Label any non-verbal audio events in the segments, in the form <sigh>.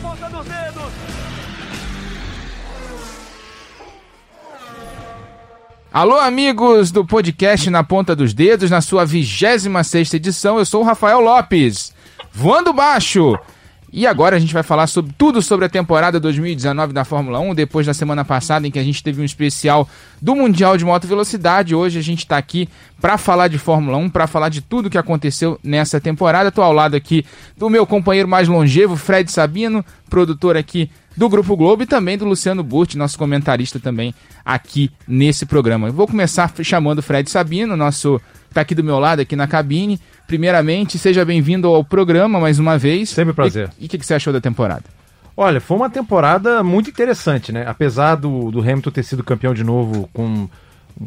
ponta dos dedos. Alô, amigos do podcast Na Ponta dos Dedos, na sua 26 edição, eu sou o Rafael Lopes, voando baixo. E agora a gente vai falar sobre tudo sobre a temporada 2019 da Fórmula 1, depois da semana passada em que a gente teve um especial do Mundial de Moto Velocidade. Hoje a gente está aqui para falar de Fórmula 1, para falar de tudo que aconteceu nessa temporada. Estou ao lado aqui do meu companheiro mais longevo, Fred Sabino, produtor aqui do Grupo Globo e também do Luciano Burti, nosso comentarista também aqui nesse programa. Eu vou começar chamando o Fred Sabino, nosso está aqui do meu lado aqui na cabine. Primeiramente, seja bem-vindo ao programa mais uma vez. Sempre um prazer. E o que, que, você achou da temporada? Olha, foi uma temporada muito interessante, né? Apesar do, do Hamilton ter sido campeão de novo com,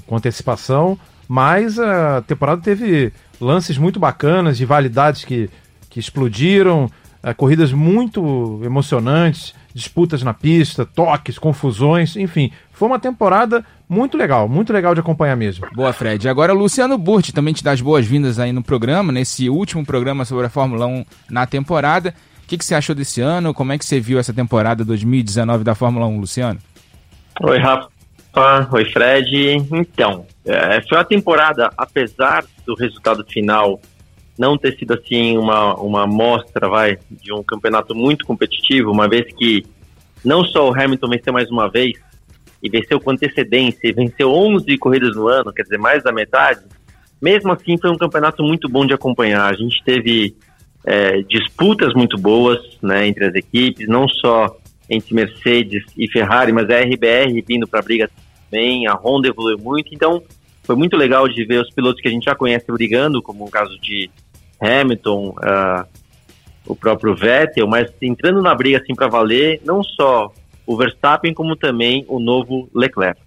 com antecipação, mas a temporada teve lances muito bacanas, rivalidades que, que explodiram, uh, corridas muito emocionantes, disputas na pista, toques, confusões, enfim, foi uma temporada muito legal, muito legal de acompanhar mesmo. Boa, Fred. Agora Luciano Burti também te dá as boas-vindas aí no programa, nesse último programa sobre a Fórmula 1 na temporada. O que, que você achou desse ano? Como é que você viu essa temporada 2019 da Fórmula 1, Luciano? Oi, Rafa. Oi, Fred. Então, é, foi uma temporada, apesar do resultado final não ter sido assim uma, uma amostra, vai, de um campeonato muito competitivo, uma vez que não só o Hamilton venceu mais uma vez, e venceu com antecedência, e venceu 11 corridas no ano, quer dizer, mais da metade, mesmo assim foi um campeonato muito bom de acompanhar. A gente teve é, disputas muito boas né, entre as equipes, não só entre Mercedes e Ferrari, mas a RBR vindo para a briga também, a Honda evoluiu muito, então foi muito legal de ver os pilotos que a gente já conhece brigando, como o caso de Hamilton, uh, o próprio Vettel, mas entrando na briga assim para valer, não só o Verstappen como também o novo Leclerc.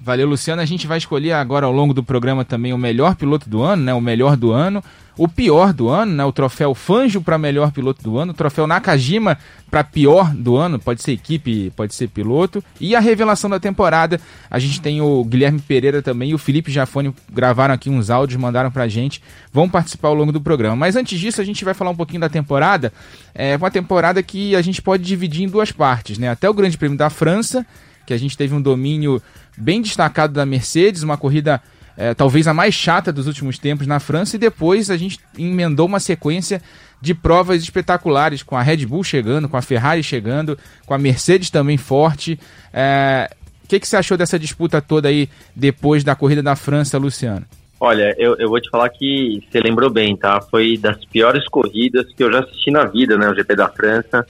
Valeu, Luciano. A gente vai escolher agora ao longo do programa também o melhor piloto do ano, né? O melhor do ano, o pior do ano, né? O troféu Fanjo para melhor piloto do ano, o troféu Nakajima para pior do ano, pode ser equipe, pode ser piloto, e a revelação da temporada. A gente tem o Guilherme Pereira também e o Felipe Jafone gravaram aqui uns áudios, mandaram pra gente, vão participar ao longo do programa. Mas antes disso, a gente vai falar um pouquinho da temporada. É uma temporada que a gente pode dividir em duas partes, né? Até o Grande Prêmio da França, que a gente teve um domínio bem destacado da Mercedes, uma corrida é, talvez a mais chata dos últimos tempos na França, e depois a gente emendou uma sequência de provas espetaculares, com a Red Bull chegando, com a Ferrari chegando, com a Mercedes também forte. É, o que, que você achou dessa disputa toda aí depois da corrida da França, Luciano? Olha, eu, eu vou te falar que você lembrou bem, tá? Foi das piores corridas que eu já assisti na vida, né? O GP da França.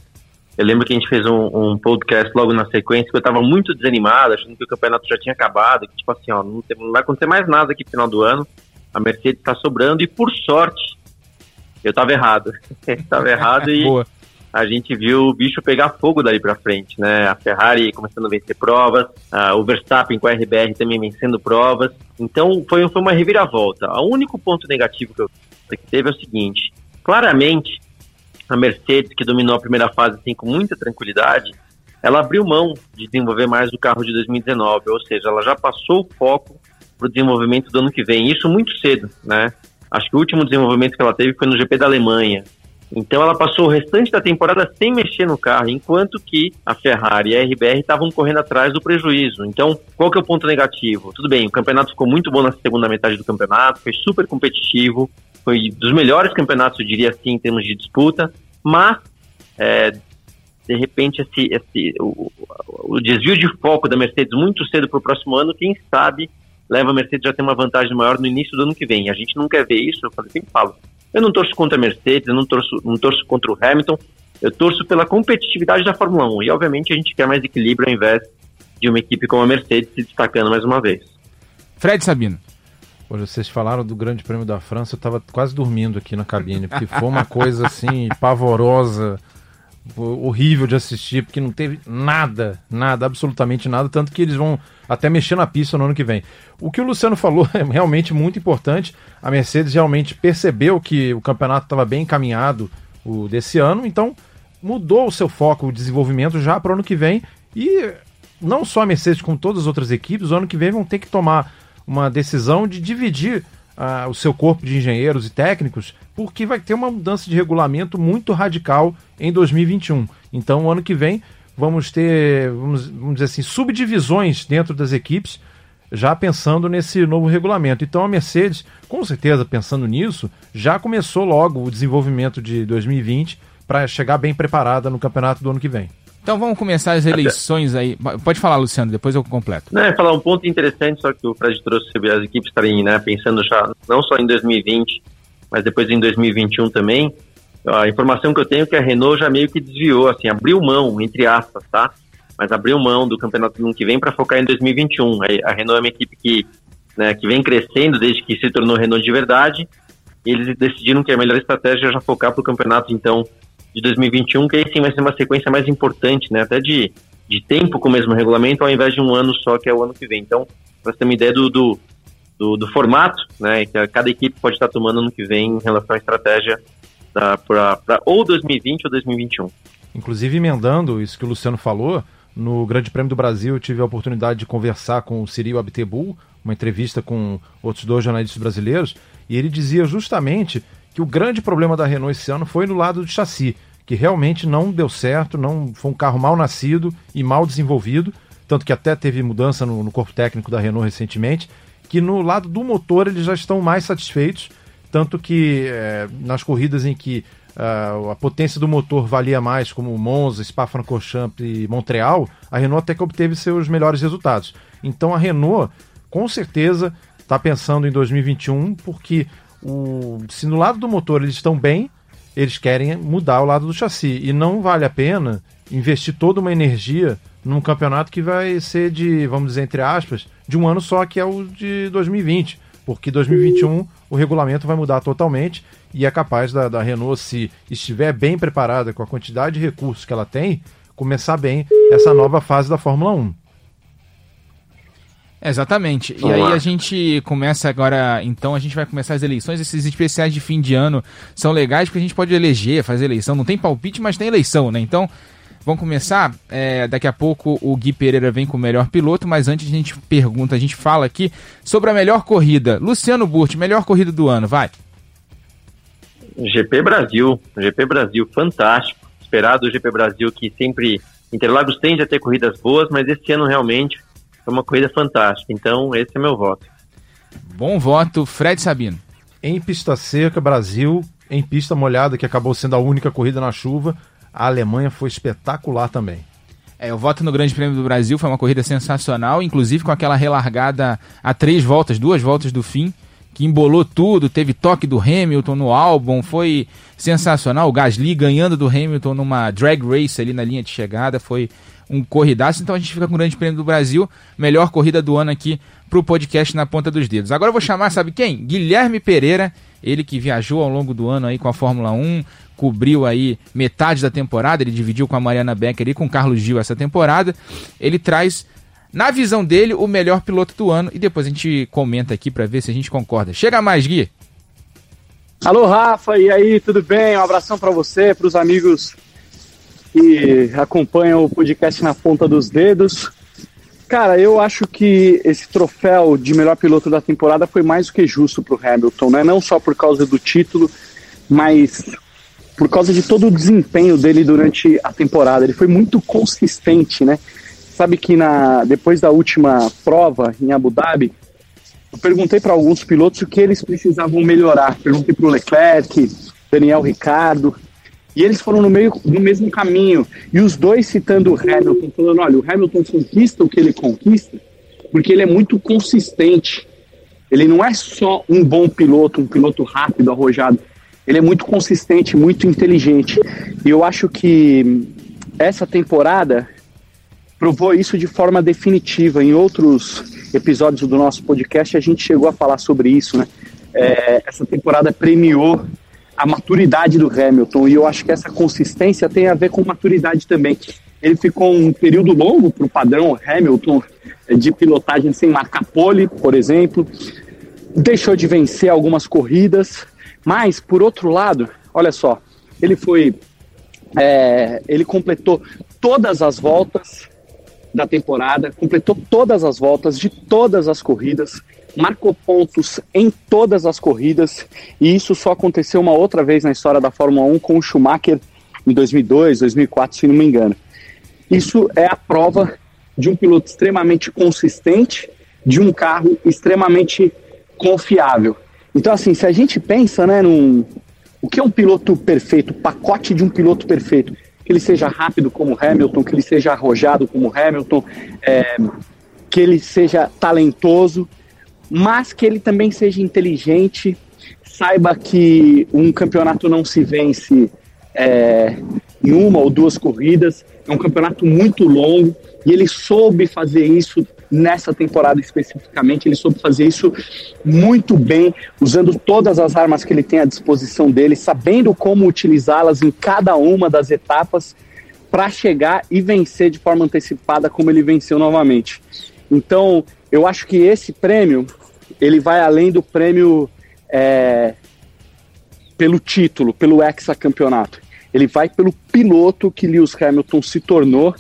Eu lembro que a gente fez um, um podcast logo na sequência que eu estava muito desanimado, achando que o campeonato já tinha acabado, que tipo assim, ó, não, tem, não vai acontecer mais nada aqui no final do ano. A Mercedes está sobrando e por sorte eu estava errado. <laughs> estava errado e a gente viu o bicho pegar fogo dali para frente, né? A Ferrari começando a vencer provas, uh, o Verstappen com a RBR também vencendo provas. Então foi, foi uma reviravolta. O único ponto negativo que eu que teve é o seguinte: claramente a Mercedes, que dominou a primeira fase assim, com muita tranquilidade, ela abriu mão de desenvolver mais o carro de 2019, ou seja, ela já passou o foco para o desenvolvimento do ano que vem, isso muito cedo, né? Acho que o último desenvolvimento que ela teve foi no GP da Alemanha. Então ela passou o restante da temporada sem mexer no carro, enquanto que a Ferrari e a RBR estavam correndo atrás do prejuízo. Então, qual que é o ponto negativo? Tudo bem, o campeonato ficou muito bom na segunda metade do campeonato, foi super competitivo, foi dos melhores campeonatos, eu diria assim, em termos de disputa, mas é, de repente esse, esse o, o, desvio de foco da Mercedes muito cedo para o próximo ano, quem sabe leva a Mercedes a ter uma vantagem maior no início do ano que vem. A gente não quer ver isso, eu sempre falo. Eu não torço contra a Mercedes, eu não torço, não torço contra o Hamilton, eu torço pela competitividade da Fórmula 1. E obviamente a gente quer mais equilíbrio ao invés de uma equipe como a Mercedes se destacando mais uma vez. Fred Sabino. Hoje vocês falaram do Grande Prêmio da França, eu estava quase dormindo aqui na cabine, porque foi uma coisa assim <laughs> pavorosa, horrível de assistir, porque não teve nada, nada, absolutamente nada, tanto que eles vão até mexer na pista no ano que vem. O que o Luciano falou <laughs> é realmente muito importante. A Mercedes realmente percebeu que o campeonato estava bem encaminhado o desse ano, então mudou o seu foco, o desenvolvimento já para o ano que vem e não só a Mercedes, como todas as outras equipes, o ano que vem vão ter que tomar uma decisão de dividir ah, o seu corpo de engenheiros e técnicos, porque vai ter uma mudança de regulamento muito radical em 2021. Então, ano que vem, vamos ter, vamos, vamos dizer assim, subdivisões dentro das equipes, já pensando nesse novo regulamento. Então, a Mercedes, com certeza, pensando nisso, já começou logo o desenvolvimento de 2020 para chegar bem preparada no campeonato do ano que vem. Então vamos começar as eleições aí. Pode falar, Luciano, depois eu completo. Não, é falar um ponto interessante, só que o Fred trouxe sobre as equipes estarem né, pensando já não só em 2020, mas depois em 2021 também. A informação que eu tenho é que a Renault já meio que desviou, assim, abriu mão, entre aspas, tá? Mas abriu mão do campeonato do ano que vem para focar em 2021. A Renault é uma equipe que, né, que vem crescendo desde que se tornou Renault de verdade. E eles decidiram que a melhor estratégia é já focar para o campeonato, então, de 2021, que aí sim vai ser uma sequência mais importante, né? Até de, de tempo com o mesmo regulamento, ao invés de um ano só, que é o ano que vem. Então, para ter uma ideia do, do, do, do, formato, né? Que cada equipe pode estar tomando ano que vem em relação à estratégia para ou 2020 ou 2021. Inclusive, emendando isso que o Luciano falou, no Grande Prêmio do Brasil eu tive a oportunidade de conversar com o Cyril Abtebu, uma entrevista com outros dois jornalistas brasileiros, e ele dizia justamente que o grande problema da Renault esse ano foi no lado do chassi, que realmente não deu certo, não foi um carro mal nascido e mal desenvolvido, tanto que até teve mudança no, no corpo técnico da Renault recentemente, que no lado do motor eles já estão mais satisfeitos, tanto que é, nas corridas em que uh, a potência do motor valia mais, como Monza, Spa-Francorchamps e Montreal, a Renault até que obteve seus melhores resultados. Então a Renault, com certeza, está pensando em 2021, porque o, se no lado do motor eles estão bem, eles querem mudar o lado do chassi. E não vale a pena investir toda uma energia num campeonato que vai ser de, vamos dizer, entre aspas, de um ano só, que é o de 2020. Porque 2021 o regulamento vai mudar totalmente e é capaz da, da Renault, se estiver bem preparada com a quantidade de recursos que ela tem, começar bem essa nova fase da Fórmula 1. Exatamente. Vamos e aí lá. a gente começa agora, então a gente vai começar as eleições. Esses especiais de fim de ano são legais porque a gente pode eleger, fazer eleição. Não tem palpite, mas tem eleição, né? Então, vamos começar. É, daqui a pouco o Gui Pereira vem com o melhor piloto, mas antes a gente pergunta, a gente fala aqui sobre a melhor corrida. Luciano Burti, melhor corrida do ano, vai. GP Brasil, GP Brasil, fantástico. Esperado o GP Brasil que sempre Interlagos tende a ter corridas boas, mas esse ano realmente foi uma corrida fantástica. Então, esse é meu voto. Bom voto, Fred Sabino. Em pista seca, Brasil. Em pista molhada, que acabou sendo a única corrida na chuva, a Alemanha foi espetacular também. É, o voto no Grande Prêmio do Brasil foi uma corrida sensacional, inclusive com aquela relargada a três voltas, duas voltas do fim, que embolou tudo, teve toque do Hamilton no álbum, foi sensacional. O Gasly ganhando do Hamilton numa drag race ali na linha de chegada, foi um corridaço. Então a gente fica com o Grande Prêmio do Brasil, melhor corrida do ano aqui pro podcast na ponta dos dedos. Agora eu vou chamar, sabe quem? Guilherme Pereira, ele que viajou ao longo do ano aí com a Fórmula 1, cobriu aí metade da temporada, ele dividiu com a Mariana Becker e com o Carlos Gil essa temporada. Ele traz na visão dele, o melhor piloto do ano. E depois a gente comenta aqui para ver se a gente concorda. Chega mais, Gui. Alô, Rafa, e aí, tudo bem? Um abração para você, para os amigos que acompanham o podcast na ponta dos dedos. Cara, eu acho que esse troféu de melhor piloto da temporada foi mais do que justo para o Hamilton, né? Não só por causa do título, mas por causa de todo o desempenho dele durante a temporada. Ele foi muito consistente, né? Sabe que na, depois da última prova em Abu Dhabi, eu perguntei para alguns pilotos o que eles precisavam melhorar. Perguntei para o Leclerc, Daniel Ricardo, e eles foram no, meio, no mesmo caminho. E os dois citando o Hamilton, falando: olha, o Hamilton conquista o que ele conquista porque ele é muito consistente. Ele não é só um bom piloto, um piloto rápido, arrojado. Ele é muito consistente, muito inteligente. E eu acho que essa temporada provou isso de forma definitiva. Em outros episódios do nosso podcast, a gente chegou a falar sobre isso, né? É, essa temporada premiou a maturidade do Hamilton e eu acho que essa consistência tem a ver com maturidade também. Ele ficou um período longo para o padrão Hamilton de pilotagem sem marcar pole, por exemplo, deixou de vencer algumas corridas, mas por outro lado, olha só, ele foi, é, ele completou todas as voltas da temporada, completou todas as voltas de todas as corridas, marcou pontos em todas as corridas, e isso só aconteceu uma outra vez na história da Fórmula 1 com o Schumacher em 2002, 2004, se não me engano. Isso é a prova de um piloto extremamente consistente, de um carro extremamente confiável. Então, assim, se a gente pensa, né, num, o que é um piloto perfeito, pacote de um piloto perfeito, que ele seja rápido como Hamilton, que ele seja arrojado como Hamilton, é, que ele seja talentoso, mas que ele também seja inteligente, saiba que um campeonato não se vence é, em uma ou duas corridas, é um campeonato muito longo e ele soube fazer isso nessa temporada especificamente. Ele soube fazer isso muito bem, usando todas as armas que ele tem à disposição dele, sabendo como utilizá-las em cada uma das etapas para chegar e vencer de forma antecipada como ele venceu novamente. Então, eu acho que esse prêmio ele vai além do prêmio é, pelo título, pelo hexacampeonato. Ele vai pelo piloto que Lewis Hamilton se tornou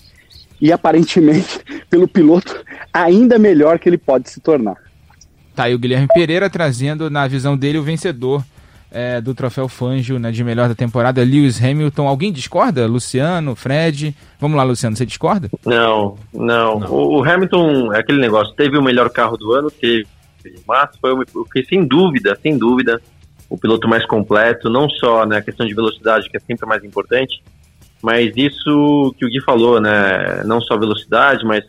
e aparentemente <laughs> pelo piloto ainda melhor que ele pode se tornar. Tá aí o Guilherme Pereira trazendo na visão dele o vencedor é, do troféu Fangio né, de melhor da temporada, Lewis Hamilton. Alguém discorda? Luciano, Fred? Vamos lá, Luciano, você discorda? Não, não. não. O, o, Hamilton, é aquele negócio, teve o melhor carro do ano, teve, mas foi, foi sem dúvida, sem dúvida, o piloto mais completo, não só na né, questão de velocidade, que é sempre mais importante, mas isso que o Gui falou, né? Não só velocidade, mas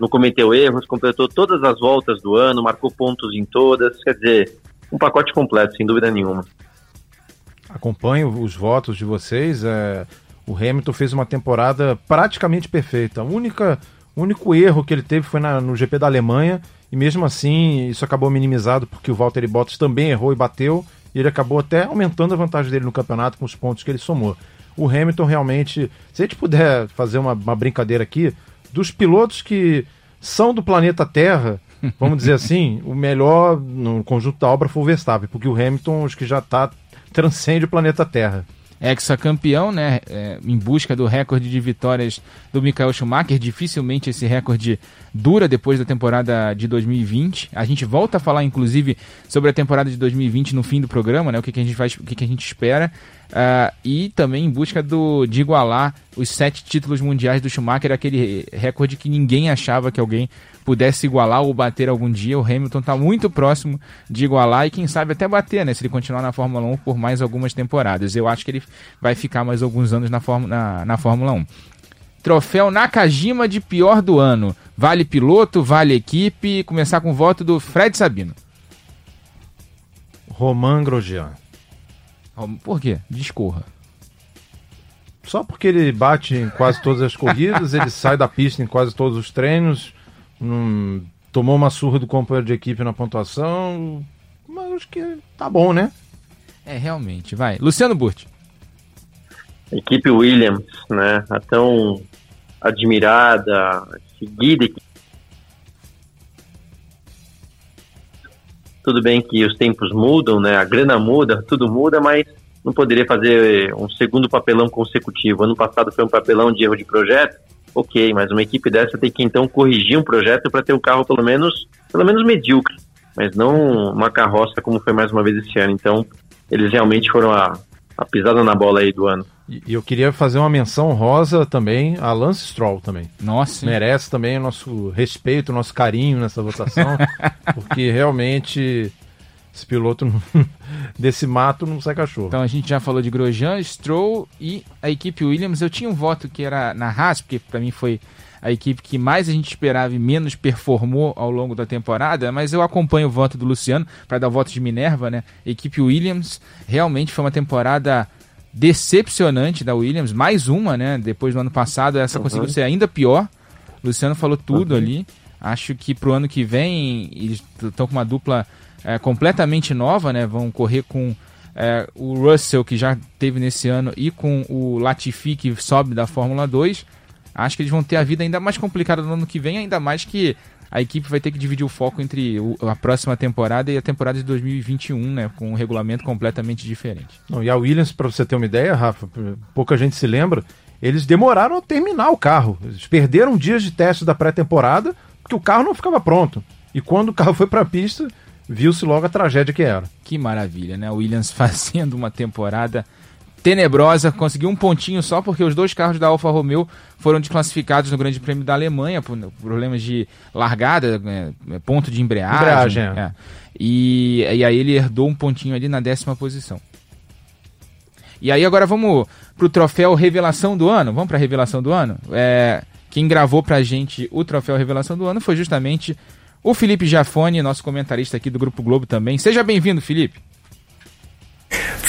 não cometeu erros, completou todas as voltas do ano, marcou pontos em todas, quer dizer, um pacote completo, sem dúvida nenhuma. Acompanho os votos de vocês. É, o Hamilton fez uma temporada praticamente perfeita. O única, único erro que ele teve foi na, no GP da Alemanha, e mesmo assim isso acabou minimizado porque o Valtteri Bottas também errou e bateu, e ele acabou até aumentando a vantagem dele no campeonato com os pontos que ele somou o Hamilton realmente. Se a gente puder fazer uma, uma brincadeira aqui, dos pilotos que são do planeta Terra, <laughs> vamos dizer assim, o melhor no conjunto da obra foi o Verstappen, porque o Hamilton acho que já está transcende o planeta Terra ex-campeão, né, é, em busca do recorde de vitórias do Michael Schumacher. Dificilmente esse recorde dura depois da temporada de 2020. A gente volta a falar, inclusive, sobre a temporada de 2020 no fim do programa, né, o que, que a gente faz, o que, que a gente espera. Uh, e também em busca do, de igualar os sete títulos mundiais do Schumacher, aquele recorde que ninguém achava que alguém pudesse igualar ou bater algum dia. O Hamilton está muito próximo de igualar e quem sabe até bater, né? Se ele continuar na Fórmula 1 por mais algumas temporadas. Eu acho que ele vai ficar mais alguns anos na, na, na Fórmula 1. Troféu Nakajima de pior do ano. Vale piloto, vale equipe. Começar com o voto do Fred Sabino. Roman Grosjean. Por quê? Discorra. Só porque ele bate em quase todas as corridas, ele sai da pista em quase todos os treinos, não, tomou uma surra do companheiro de equipe na pontuação, mas acho que tá bom, né? É, realmente, vai. Luciano Burti. Equipe Williams, né? A tão admirada, seguida. Tudo bem que os tempos mudam, né? A grana muda, tudo muda, mas não poderia fazer um segundo papelão consecutivo. Ano passado foi um papelão de erro de projeto ok, mas uma equipe dessa tem que então corrigir um projeto para ter um carro pelo menos, pelo menos medíocre, mas não uma carroça como foi mais uma vez esse ano. Então, eles realmente foram a, a pisada na bola aí do ano. E eu queria fazer uma menção rosa também a Lance Stroll também. Nossa. Merece também o nosso respeito, o nosso carinho nessa votação, <laughs> porque realmente esse piloto <laughs> desse mato não sai cachorro. Então a gente já falou de Grosjean, Stroll e a equipe Williams. Eu tinha um voto que era na Haas, porque para mim foi a equipe que mais a gente esperava e menos performou ao longo da temporada, mas eu acompanho o voto do Luciano para dar o voto de Minerva, né? Equipe Williams realmente foi uma temporada decepcionante da Williams, mais uma, né? Depois do ano passado, essa uhum. conseguiu ser ainda pior. O Luciano falou tudo uhum. ali. Acho que pro ano que vem eles estão com uma dupla é, completamente nova, né? Vão correr com é, o Russell, que já teve nesse ano, e com o Latifi, que sobe da Fórmula 2. Acho que eles vão ter a vida ainda mais complicada no ano que vem, ainda mais que a equipe vai ter que dividir o foco entre o, a próxima temporada e a temporada de 2021, né? Com um regulamento completamente diferente. Não, e a Williams, para você ter uma ideia, Rafa, pouca gente se lembra, eles demoraram a terminar o carro. Eles perderam dias de teste da pré-temporada porque o carro não ficava pronto. E quando o carro foi para a pista, viu-se logo a tragédia que era. Que maravilha, né? O Williams <laughs> fazendo uma temporada tenebrosa, conseguiu um pontinho só porque os dois carros da Alfa Romeo foram desclassificados no Grande Prêmio da Alemanha por problemas de largada, é, ponto de embreagem. embreagem é. É. E, e aí ele herdou um pontinho ali na décima posição. E aí agora vamos pro troféu Revelação do Ano. Vamos pra Revelação do Ano? É, quem gravou pra gente o troféu Revelação do Ano foi justamente o Felipe Jafone, nosso comentarista aqui do Grupo Globo também. Seja bem-vindo, Felipe.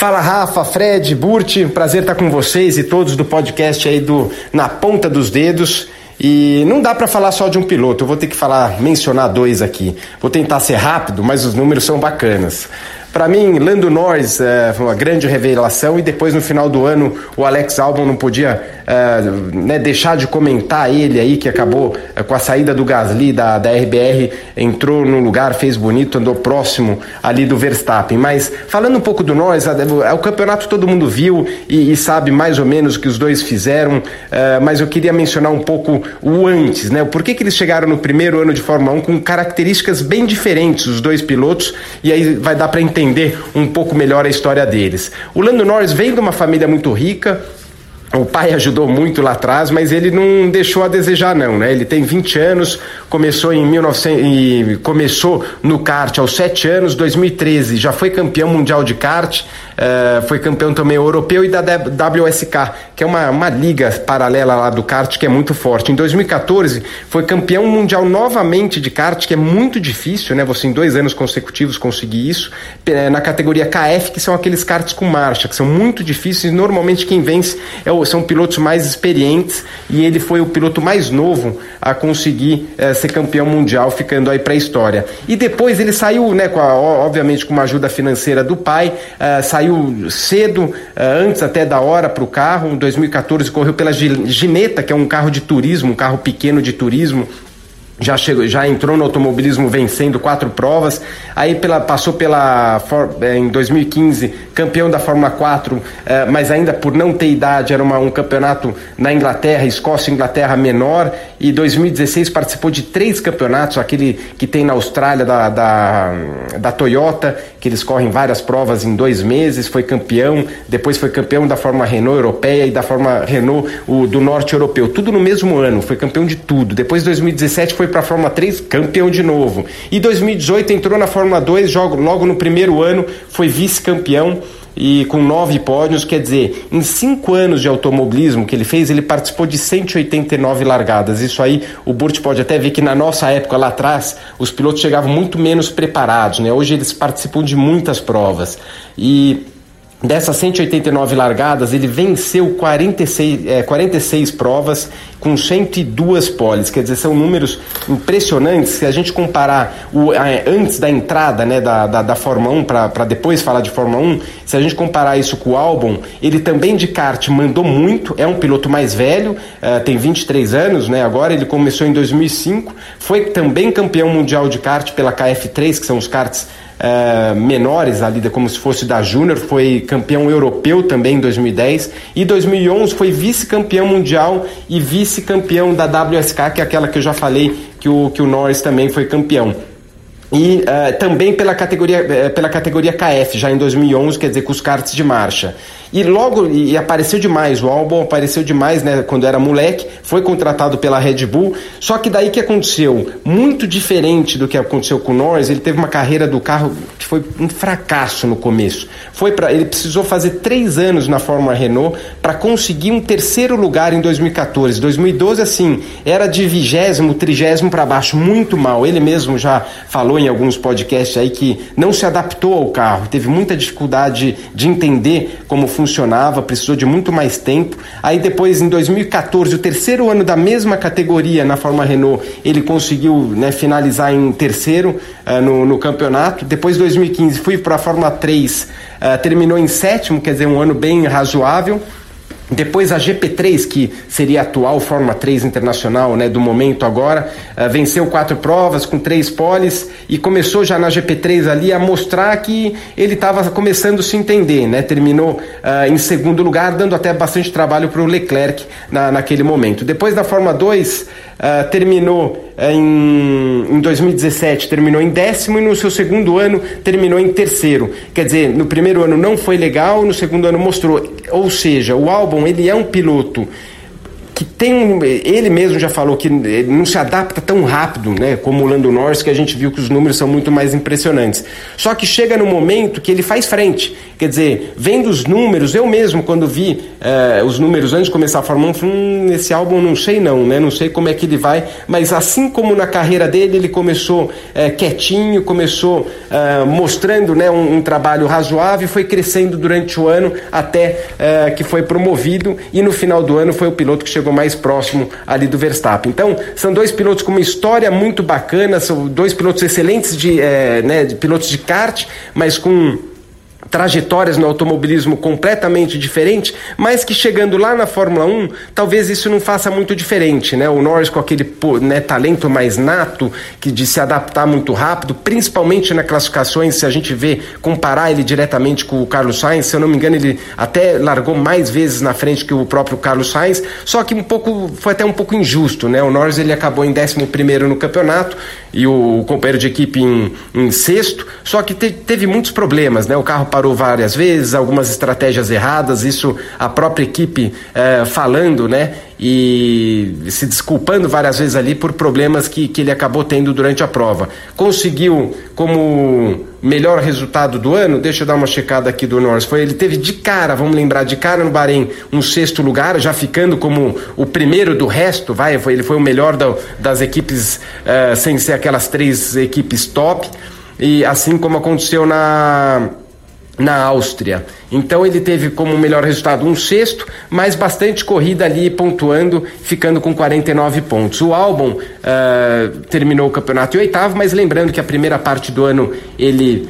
Fala Rafa, Fred, Burti, prazer estar com vocês e todos do podcast aí do Na Ponta dos Dedos. E não dá para falar só de um piloto, eu vou ter que falar, mencionar dois aqui. Vou tentar ser rápido, mas os números são bacanas. Para mim, Lando Norris é, foi uma grande revelação e depois no final do ano o Alex Albon não podia é, né, deixar de comentar ele aí que acabou é, com a saída do Gasly da, da RBR, entrou no lugar, fez bonito, andou próximo ali do Verstappen. Mas falando um pouco do Norris, é, o campeonato todo mundo viu e, e, sabe mais ou menos o que os dois fizeram, mas eu queria mencionar um pouco o antes, né? Por que, que eles chegaram no primeiro ano de Fórmula 1 com características bem diferentes, os dois pilotos, e aí vai dar para entender um pouco melhor a história deles. O Lando Norris veio de uma família muito rica, o pai ajudou muito lá atrás, mas ele não deixou a desejar não, né? Ele tem 20 anos, começou em 1900 começou no kart aos 7 anos, 2013 já foi campeão mundial de kart, uh, foi campeão também europeu e da WSK, que é uma, uma liga paralela lá do kart que é muito forte. Em 2014 foi campeão mundial novamente de kart, que é muito difícil, né? Você em dois anos consecutivos conseguir isso, eh, na categoria KF, que são aqueles karts com marcha, que são muito difíceis, normalmente quem vence é o são pilotos mais experientes e ele foi o piloto mais novo a conseguir eh, ser campeão mundial, ficando aí para a história. E depois ele saiu, né, com a, obviamente com uma ajuda financeira do pai, uh, saiu cedo, antes até da hora para o carro. Em 2014 correu pela Gineta, que é um carro de turismo, um carro pequeno de turismo, já chegou, já entrou no automobilismo vencendo quatro provas, aí pela, passou pela é, em 2015 campeão da Fórmula 4, é, mas ainda por não ter idade era uma, um campeonato na Inglaterra, Escócia, Inglaterra menor, e 2016 participou de três campeonatos, aquele que tem na Austrália da, da, da Toyota, que eles correm várias provas em dois meses, foi campeão, depois foi campeão da Fórmula Renault europeia e da Fórmula Renault o, do norte europeu, tudo no mesmo ano, foi campeão de tudo. Depois 2017 foi para a Fórmula 3, campeão de novo. E 2018 entrou na Fórmula 2, jogo, logo no primeiro ano, foi vice-campeão e com nove pódios, quer dizer, em cinco anos de automobilismo que ele fez, ele participou de 189 largadas. Isso aí, o Burt pode até ver que na nossa época lá atrás, os pilotos chegavam muito menos preparados, né? Hoje eles participam de muitas provas. E Dessas 189 largadas, ele venceu 46, é, 46 provas com 102 poles. Quer dizer, são números impressionantes. Se a gente comparar o, a, antes da entrada né, da, da, da Fórmula 1, para depois falar de Fórmula 1, se a gente comparar isso com o Albon, ele também de kart mandou muito. É um piloto mais velho, uh, tem 23 anos, né? Agora ele começou em 2005, foi também campeão mundial de kart pela KF3, que são os karts uh, menores ali, como se fosse da Júnior, foi campeão europeu também em 2010 e 2011 foi vice-campeão mundial e vice-campeão da WSK, que é aquela que eu já falei que o, que o Norris também foi campeão e uh, também pela categoria, uh, pela categoria KF, já em 2011, quer dizer, com os karts de marcha. E logo, e apareceu demais, o álbum apareceu demais, né, quando era moleque, foi contratado pela Red Bull, só que daí que aconteceu, muito diferente do que aconteceu com Norris, ele teve uma carreira do carro que foi um fracasso no começo. Foi para Ele precisou fazer três anos na Fórmula Renault para conseguir um terceiro lugar em 2014. 2012, assim, era de vigésimo, trigésimo para baixo, muito mal. Ele mesmo já falou em alguns podcasts aí que não se adaptou ao carro, teve muita dificuldade de entender como funcionava, precisou de muito mais tempo. Aí depois, em 2014, o terceiro ano da mesma categoria na Fórmula Renault, ele conseguiu né, finalizar em terceiro uh, no, no, campeonato. Depois, 2015, fui para a Fórmula 3, uh, eh, terminou em sétimo, quer dizer, um ano bem razoável. Depois a GP3, que seria a atual Fórmula 3 internacional né, do momento agora, uh, venceu quatro provas com três poles e começou já na GP3 ali a mostrar que ele estava começando a se entender. Né? Terminou uh, em segundo lugar, dando até bastante trabalho para o Leclerc na, naquele momento. Depois da Fórmula 2, uh, terminou é, em, em 2017 terminou em décimo e no seu segundo ano terminou em terceiro. Quer dizer, no primeiro ano não foi legal, no segundo ano mostrou. Ou seja, o álbum ele é um piloto que tem ele mesmo já falou que não se adapta tão rápido, né, como o Lando Norris, que a gente viu que os números são muito mais impressionantes. Só que chega no momento que ele faz frente. Quer dizer, vendo os números, eu mesmo quando vi uh, os números antes de começar a Fórmula 1, falei, hum, esse álbum não sei não, né, não sei como é que ele vai, mas assim como na carreira dele ele começou uh, quietinho, começou uh, mostrando, né, um, um, trabalho razoável, foi crescendo durante o ano até que foi promovido e no final do ano foi o piloto que chegou chegou mais próximo ali do Verstappen. Então, são dois pilotos com uma história muito bacana, são dois pilotos excelentes de, é, né, de pilotos de kart, mas com trajetórias no automobilismo completamente diferentes, mas que chegando lá na Fórmula 1, talvez isso não faça muito diferente, né? O Norris com aquele né, talento mais nato, que de se adaptar muito rápido, principalmente nas classificações, se a gente vê, comparar ele diretamente com o Carlos Sainz, se eu não me engano, ele até largou mais vezes na frente que o próprio Carlos Sainz, só que um pouco, foi até um pouco injusto, né? O Norris ele acabou em 11 primeiro no campeonato e o companheiro de equipe em, em sexto, só que te, teve muitos problemas, né? O carro parou várias vezes, algumas estratégias erradas, isso a própria equipe é, falando, né? E se desculpando várias vezes ali por problemas que, que ele acabou tendo durante a prova. Conseguiu como melhor resultado do ano, deixa eu dar uma checada aqui do Norris, foi ele teve de cara, vamos lembrar, de cara no Bahrein, um sexto lugar, já ficando como o primeiro do resto, vai, foi, ele foi o melhor da, das equipes, uh, sem ser aquelas três equipes top, e assim como aconteceu na na Áustria. Então ele teve como melhor resultado um sexto, mas bastante corrida ali pontuando, ficando com 49 pontos. O álbum uh, terminou o campeonato em oitavo, mas lembrando que a primeira parte do ano ele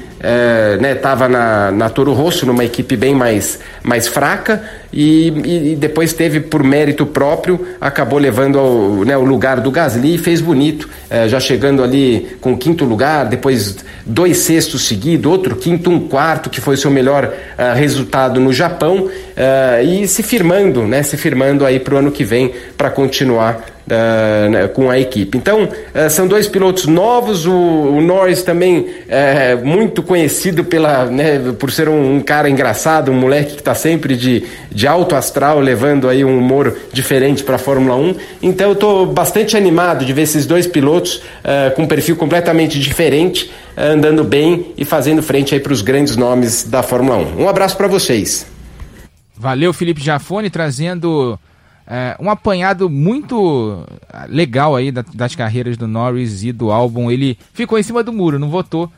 estava é, né, na, na Toro Rosso, numa equipe bem mais, mais fraca, e, e depois teve, por mérito próprio, acabou levando ao, né, o lugar do Gasly e fez bonito, é, já chegando ali com quinto lugar, depois dois sextos seguidos, outro quinto, um quarto, que foi o seu melhor uh, resultado no Japão, uh, e se firmando, né, se firmando aí para o ano que vem para continuar Uh, né, com a equipe. Então, uh, são dois pilotos novos. O, o Norris também é muito conhecido pela, né, por ser um, um, cara engraçado, um moleque que está sempre de, de alto astral, levando aí um humor diferente para a Fórmula 1. Então, eu estou bastante animado de ver esses dois pilotos uh, com um perfil completamente diferente, andando bem e fazendo frente aí para os grandes nomes da Fórmula 1. Um abraço para vocês. Valeu, Felipe Jafone, trazendo é, um apanhado muito legal aí das carreiras do Norris e do álbum. Ele ficou em cima do muro, não votou,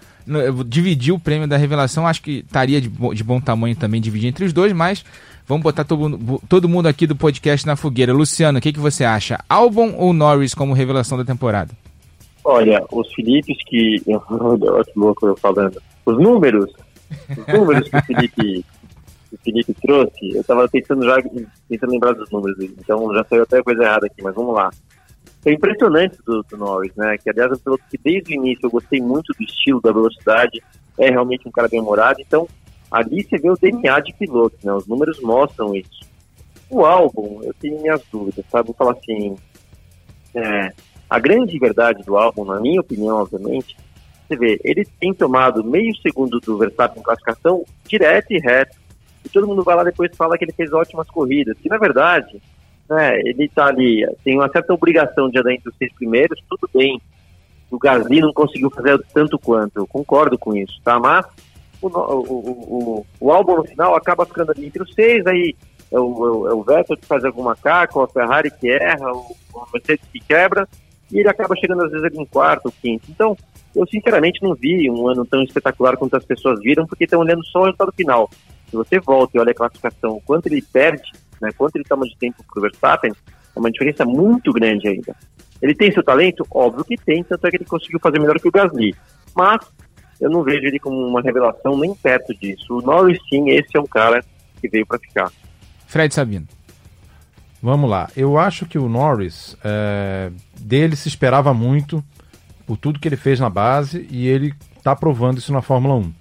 dividiu o prêmio da revelação. Acho que estaria de, de bom tamanho também dividir entre os dois, mas vamos botar todo, todo mundo aqui do podcast na fogueira. Luciano, o que, que você acha? Álbum ou Norris como revelação da temporada? Olha, os Filipes que. <laughs> Olha que louco eu falando. Os números. Os números que o Felipe o Felipe trouxe, eu estava tentando já tentando lembrar dos números, então já saiu até coisa errada aqui, mas vamos lá. É impressionante do, do Norris, né? Que aliás é um piloto que desde o início eu gostei muito do estilo, da velocidade, é realmente um cara bem humorado, então ali você vê o DNA de piloto, né? Os números mostram isso. O álbum, eu tenho minhas dúvidas, sabe? Vou falar assim, é, a grande verdade do álbum, na minha opinião, obviamente, você vê, ele tem tomado meio segundo do Verstappen em classificação direto e reto e todo mundo vai lá depois fala que ele fez ótimas corridas, que na verdade, né, ele está ali, tem uma certa obrigação de andar entre os seis primeiros, tudo bem. O Gasly não conseguiu fazer tanto quanto, eu concordo com isso, tá? Mas o, o, o, o álbum no final acaba ficando ali entre os seis, aí é o, é o Vettel que faz alguma caca, a Ferrari que erra, o, o Mercedes que quebra, e ele acaba chegando às vezes ali em quarto, quinto. Então, eu sinceramente não vi um ano tão espetacular quanto as pessoas viram, porque estão olhando só o resultado final. Se você volta e olha a classificação, quanto ele perde, né, quanto ele toma de tempo para o Verstappen, é uma diferença muito grande ainda. Ele tem seu talento? Óbvio que tem, tanto é que ele conseguiu fazer melhor que o Gasly. Mas eu não vejo ele como uma revelação nem perto disso. O Norris, sim, esse é um cara que veio para ficar. Fred Sabino. Vamos lá. Eu acho que o Norris, é, dele se esperava muito por tudo que ele fez na base e ele está provando isso na Fórmula 1.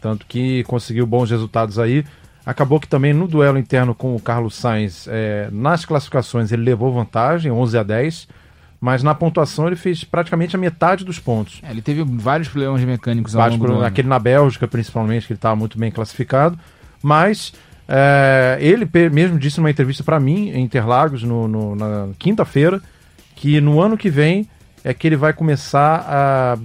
Tanto que conseguiu bons resultados aí. Acabou que também no duelo interno com o Carlos Sainz, é, nas classificações ele levou vantagem, 11 a 10. mas na pontuação ele fez praticamente a metade dos pontos. É, ele teve vários problemas mecânicos ao vários longo Aquele na Bélgica, principalmente, que ele estava muito bem classificado, mas é, ele mesmo disse numa entrevista para mim, em Interlagos, no, no na quinta-feira, que no ano que vem é que ele vai começar a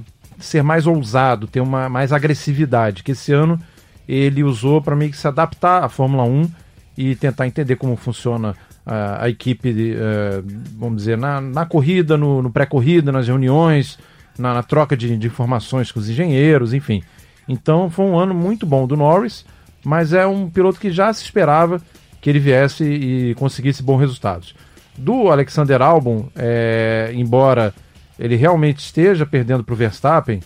ser mais ousado, ter uma mais agressividade, que esse ano ele usou para meio que se adaptar à Fórmula 1 e tentar entender como funciona a, a equipe, uh, vamos dizer, na, na corrida, no, no pré-corrida, nas reuniões, na, na troca de, de, informações com os engenheiros, enfim. Então foi um ano muito bom do Norris, mas é um piloto que já se esperava que ele viesse e conseguisse bons resultados. Do Alexander Albon, é, embora ele realmente esteja perdendo para o Verstappen,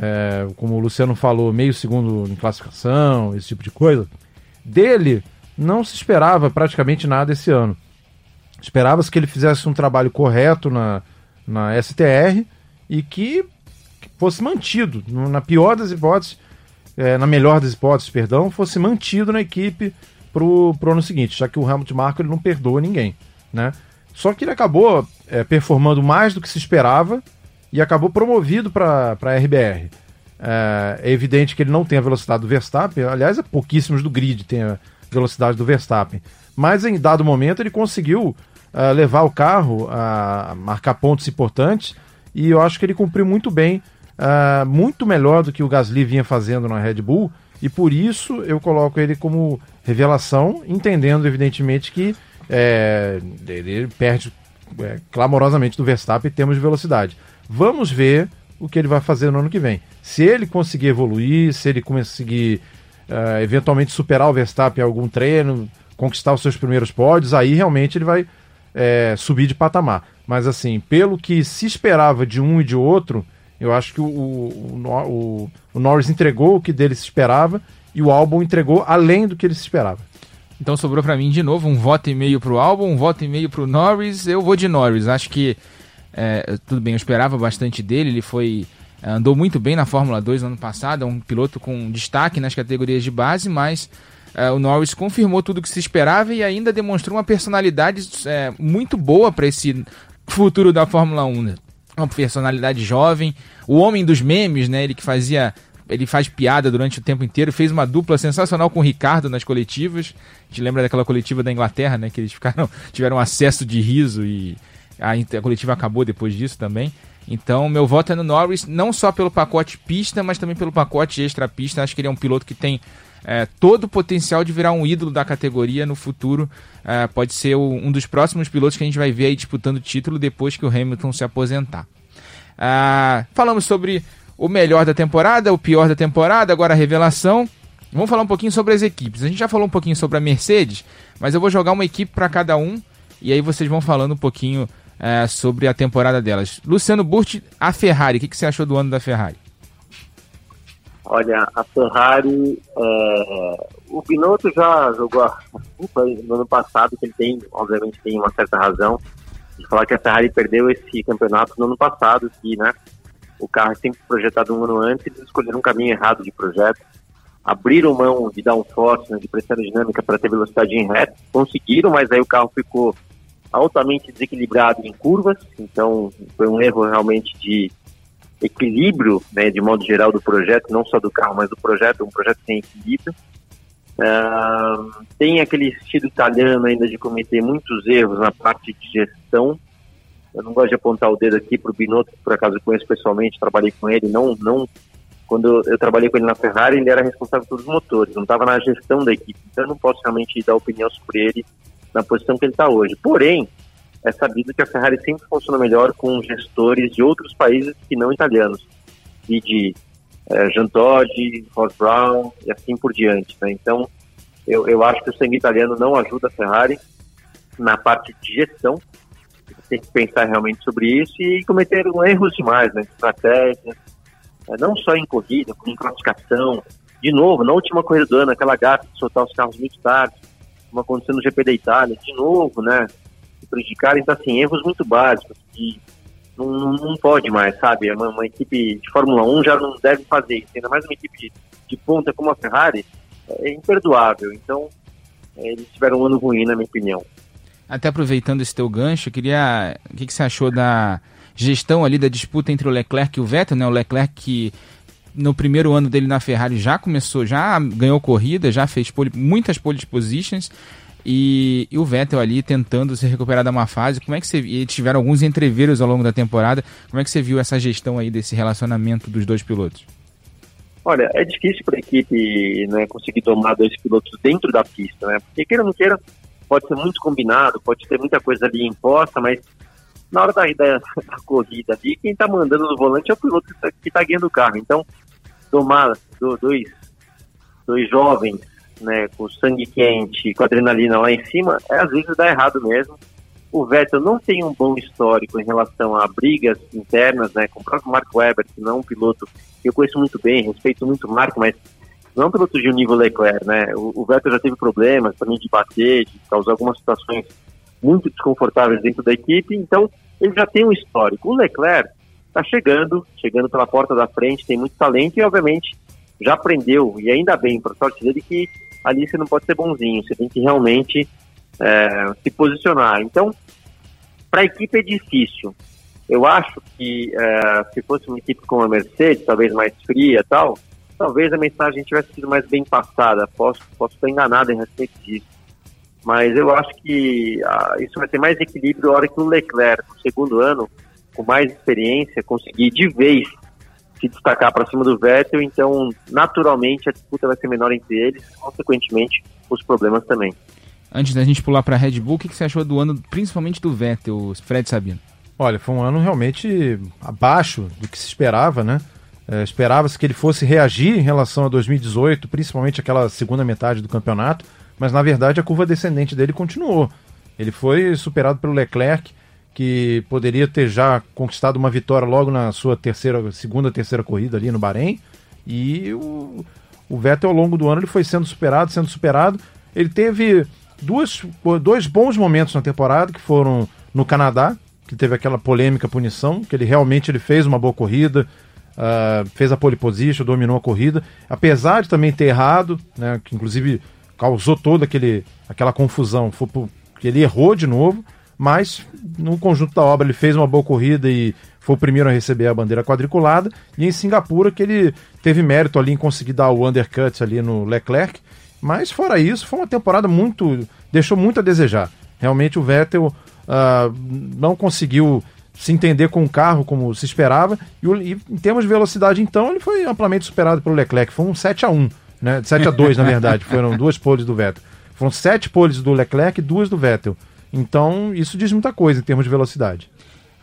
é, como o Luciano falou, meio segundo em classificação, esse tipo de coisa, dele não se esperava praticamente nada esse ano. Esperava-se que ele fizesse um trabalho correto na, na STR e que, fosse mantido, na pior das hipóteses, é, na melhor das hipóteses, perdão, fosse mantido na equipe pro, pro ano seguinte, já que o Helmut Marko ele não perdoa ninguém, né? Só que ele acabou é, performando mais do que se esperava e acabou promovido para a RBR. É, é, evidente que ele não tem a velocidade do Verstappen, aliás, é pouquíssimos do grid tem a velocidade do Verstappen. Mas em dado momento ele conseguiu uh, levar o carro a marcar pontos importantes e eu acho que ele cumpriu muito bem, uh, muito melhor do que o Gasly vinha fazendo na Red Bull e por isso eu coloco ele como revelação, entendendo evidentemente que é, ele perde é, clamorosamente do Verstappen em termos de velocidade. Vamos ver o que ele vai fazer no ano que vem. Se ele conseguir evoluir, se ele conseguir uh, eventualmente superar o Verstappen em algum treino, conquistar os seus primeiros pódios, aí realmente ele vai é, subir de patamar. Mas assim, pelo que se esperava de um e de outro, eu acho que o, o, o, o Norris entregou o que dele se esperava e o álbum entregou além do que ele se esperava. Então sobrou para mim de novo um voto e meio pro álbum, um voto e meio pro Norris. Eu vou de Norris. Acho que é, tudo bem, eu esperava bastante dele. Ele foi andou muito bem na Fórmula 2 no ano passado, é um piloto com destaque nas categorias de base, mas é, o Norris confirmou tudo o que se esperava e ainda demonstrou uma personalidade é, muito boa para esse futuro da Fórmula 1. Né? Uma personalidade jovem, o homem dos memes, né? Ele que fazia ele faz piada durante o tempo inteiro, fez uma dupla sensacional com o Ricardo nas coletivas. A gente lembra daquela coletiva da Inglaterra, né? Que eles ficaram, <laughs> tiveram acesso de riso e a, a coletiva acabou depois disso também. Então, meu voto é no Norris, não só pelo pacote pista, mas também pelo pacote extra pista. Acho que ele é um piloto que tem é, todo o potencial de virar um ídolo da categoria no futuro. É, pode ser o, um dos próximos pilotos que a gente vai ver aí disputando o título depois que o Hamilton se aposentar. Ah, falamos sobre o melhor da temporada, o pior da temporada, agora a revelação. Vamos falar um pouquinho sobre as equipes. A gente já falou um pouquinho sobre a Mercedes, mas eu vou jogar uma equipe para cada um e aí vocês vão falando um pouquinho é, sobre a temporada delas. Luciano Burti, a Ferrari, o que, que, você achou do ano da Ferrari? Olha, a Ferrari, é, o Binotto já jogou a, no ano passado, que ele tem, obviamente, tem uma certa razão de falar que a Ferrari perdeu esse campeonato no ano passado, que né, o carro é sempre projetado um ano antes, eles escolheram um caminho errado de projeto, abriram mão de dar um né, de pressão dinâmica para ter velocidade em reta, conseguiram, mas aí o carro ficou altamente desequilibrado em curvas, então foi um erro realmente de equilíbrio, né, de modo geral do projeto, não só do carro, mas do projeto, um projeto sem equilíbrio. Uh, tem aquele estilo italiano ainda de cometer muitos erros na parte de gestão. Eu não gosto de apontar o dedo aqui para o Binotto, por acaso eu conheço pessoalmente, trabalhei com ele. Não, não, quando eu trabalhei com ele na Ferrari, ele era responsável pelos motores, não estava na gestão da equipe. Então eu não posso realmente dar opinião sobre ele na posição que ele está hoje. Porém, é sabido que a Ferrari sempre funciona melhor com gestores de outros países que não italianos, e de é, Jean Todt, Ross Brown e assim por diante. Né? Então, eu, eu acho que o sangue italiano não ajuda a Ferrari na parte de gestão. Tem que pensar realmente sobre isso e cometeram erros demais, né? Estratégia, é, não só em corrida, como em classificação. De novo, na última corrida do ano, aquela gata de soltar os carros muito tarde, como aconteceu no GP da Itália, de novo, né? Se prejudicaram, então, assim, erros muito básicos que não, não, não pode mais, sabe? Uma, uma, equipe de Fórmula 1 já não deve fazer isso, ainda mais uma equipe de, de ponta como a Ferrari, é imperdoável. Então, é, eles tiveram um ano ruim, na minha opinião. Até aproveitando esse teu gancho, queria. O que, que você achou da gestão ali da disputa entre o Leclerc e o Vettel, né? O Leclerc que no primeiro ano dele na Ferrari já começou, já ganhou corrida, já fez pole, muitas pole positions. E, e, o Vettel ali tentando se recuperar da má fase. Como é que você e tiveram alguns entreveros ao longo da temporada? Como é que você viu essa gestão aí desse relacionamento dos dois pilotos? Olha, é difícil para a equipe né, conseguir tomar dois pilotos dentro da pista, né? Porque queira ou não queira, pode ser muito combinado, pode ter muita coisa ali imposta, mas na hora da, da, da corrida ali, quem está mandando no volante é o piloto que está tá guiando o carro. Então, tomar do, dois, dois jovens, né, com sangue quente, com adrenalina lá em cima, é, às vezes dá errado mesmo. O Vettel não tem um bom histórico em relação a brigas internas, né, com o próprio Mark Webber, que não é um piloto que eu conheço muito bem, respeito muito o Mark, mas não é um piloto de um nível Leclerc, né? O, o Vettel já teve problemas também de bater, de causar algumas situações muito desconfortáveis dentro da equipe, então ele já tem um histórico. O Leclerc está chegando, chegando pela porta da frente, tem muito talento e, obviamente, já aprendeu, e ainda bem, para sorte dele, que ali você não pode ser bonzinho, você tem que realmente é, se posicionar. Então, para a equipe é difícil. Eu acho que é, se fosse uma equipe como a Mercedes, talvez mais fria e tal, talvez a mensagem tivesse sido mais bem passada. Posso, posso estar enganado em respeito disso. Mas eu acho que ah, isso vai ter mais equilíbrio na hora que o Leclerc, no segundo ano, com mais experiência, conseguir de vez se destacar para cima do Vettel, então naturalmente a disputa vai ser menor entre eles, consequentemente os problemas também. Antes da gente pular para a Red Bull, o que, você achou do ano, principalmente do Vettel, Fred Sabino? Olha, foi um ano realmente abaixo do que se esperava, né? É, Esperava-se que ele fosse reagir em relação a 2018, principalmente aquela segunda metade do campeonato, mas na verdade a curva descendente dele continuou. Ele foi superado pelo Leclerc, que poderia ter já conquistado uma vitória logo na sua terceira, segunda, terceira corrida ali no Bahrein. E o, o Vettel ao longo do ano ele foi sendo superado, sendo superado. Ele teve duas, dois bons momentos na temporada, que foram no Canadá, que teve aquela polêmica punição, que ele realmente ele fez uma boa corrida, uh, fez a pole position, dominou a corrida, apesar de também ter errado, né, que inclusive causou toda aquele, aquela confusão, foi porque ele errou de novo, mas no conjunto da obra ele fez uma boa corrida e foi o primeiro a receber a bandeira quadriculada, e em Singapura que ele teve mérito ali em conseguir dar o undercut ali no Leclerc, mas fora isso, foi uma temporada muito. deixou muito a desejar. Realmente o Vettel uh, não conseguiu se entender com o carro como se esperava, e, e, em termos de velocidade, então, ele foi amplamente superado pelo Leclerc. Foi um 7 a 1 né? 7 a 2 na verdade. Foram <laughs> duas poles do Vettel. Foram sete poles do Leclerc e duas do Vettel. Então, isso diz muita coisa em termos de velocidade.